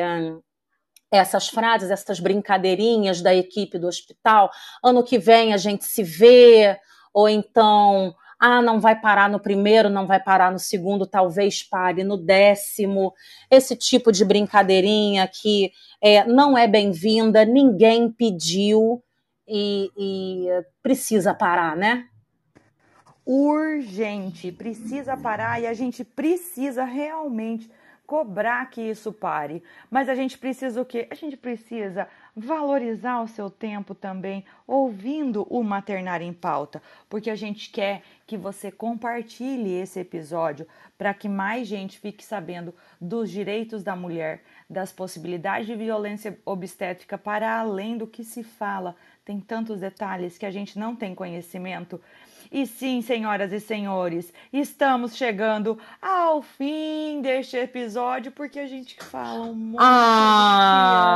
essas frases, essas brincadeirinhas da equipe do hospital, ano que vem a gente se vê, ou então, ah, não vai parar no primeiro, não vai parar no segundo, talvez pare no décimo. Esse tipo de brincadeirinha que é, não é bem-vinda, ninguém pediu e, e precisa parar, né? urgente, precisa parar e a gente precisa realmente cobrar que isso pare. Mas a gente precisa o quê? A gente precisa valorizar o seu tempo também, ouvindo o Maternário em Pauta, porque a gente quer que você compartilhe esse episódio para que mais gente fique sabendo dos direitos da mulher, das possibilidades de violência obstétrica para além do que se fala. Tem tantos detalhes que a gente não tem conhecimento e sim, senhoras e senhores, estamos chegando ao fim deste episódio porque a gente fala um monte ah.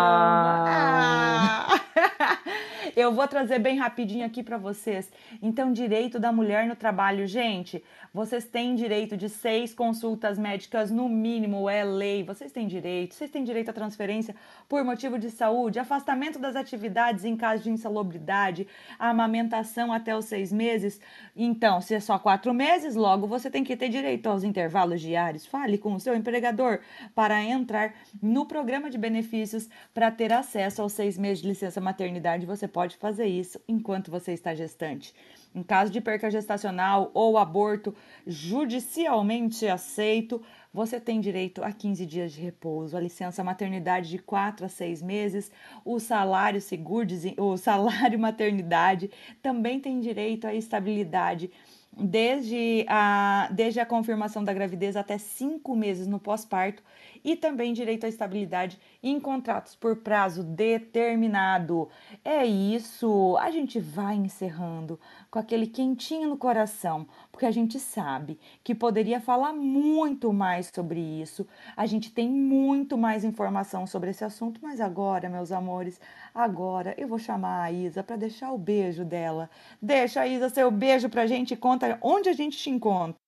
ah. [laughs] Eu vou trazer bem rapidinho aqui para vocês. Então, direito da mulher no trabalho, gente. Vocês têm direito de seis consultas médicas no mínimo, é lei. Vocês têm direito. Vocês têm direito à transferência por motivo de saúde, afastamento das atividades em caso de insalubridade, amamentação até os seis meses. Então, se é só quatro meses, logo você tem que ter direito aos intervalos diários. Fale com o seu empregador para entrar no programa de benefícios para ter acesso aos seis meses de licença maternidade. Você pode fazer isso enquanto você está gestante. Em caso de perca gestacional ou aborto judicialmente aceito, você tem direito a 15 dias de repouso, a licença maternidade de 4 a 6 meses, o salário seguro, o salário [laughs] maternidade, também tem direito à estabilidade desde a, desde a confirmação da gravidez até cinco meses no pós-parto e também direito à estabilidade em contratos por prazo determinado. É isso, a gente vai encerrando com aquele quentinho no coração, porque a gente sabe que poderia falar muito mais sobre isso. A gente tem muito mais informação sobre esse assunto, mas agora, meus amores, agora eu vou chamar a Isa para deixar o beijo dela. Deixa, Isa, seu beijo pra gente e conta onde a gente te encontra.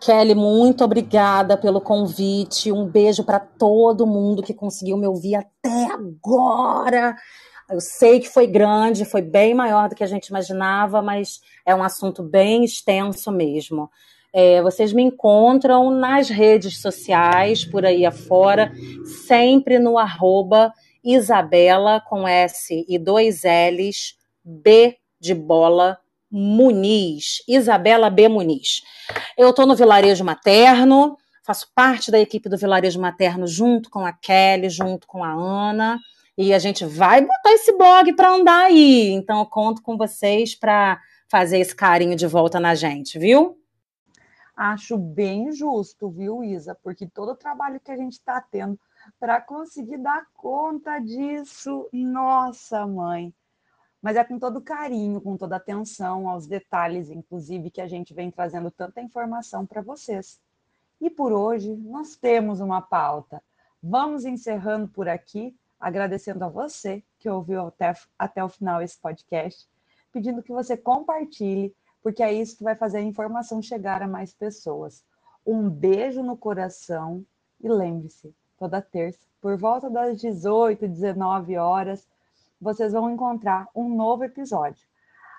Kelly, muito obrigada pelo convite. Um beijo para todo mundo que conseguiu me ouvir até agora. Eu sei que foi grande, foi bem maior do que a gente imaginava, mas é um assunto bem extenso mesmo. É, vocês me encontram nas redes sociais, por aí afora, sempre no arroba Isabela, com S e dois L's, B de bola, Muniz, Isabela B. Muniz. Eu estou no vilarejo materno, faço parte da equipe do Vilarejo Materno junto com a Kelly, junto com a Ana. E a gente vai botar esse blog para andar aí. Então eu conto com vocês para fazer esse carinho de volta na gente, viu? Acho bem justo, viu, Isa? Porque todo o trabalho que a gente está tendo para conseguir dar conta disso, nossa, mãe. Mas é com todo carinho, com toda atenção aos detalhes, inclusive, que a gente vem trazendo tanta informação para vocês. E por hoje nós temos uma pauta. Vamos encerrando por aqui, agradecendo a você que ouviu até, até o final esse podcast, pedindo que você compartilhe, porque é isso que vai fazer a informação chegar a mais pessoas. Um beijo no coração e lembre-se, toda terça, por volta das 18, 19 horas, vocês vão encontrar um novo episódio.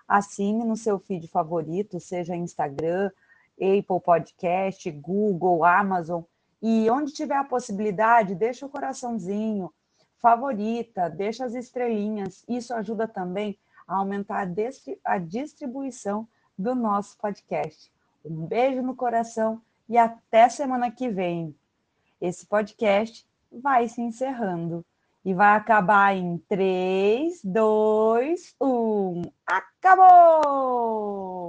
Assine no seu feed favorito, seja Instagram, Apple Podcast, Google, Amazon, e onde tiver a possibilidade, deixa o coraçãozinho, favorita, deixa as estrelinhas. Isso ajuda também a aumentar a distribuição do nosso podcast. Um beijo no coração e até semana que vem. Esse podcast vai se encerrando e vai acabar em 3, 2, 1. Acabou!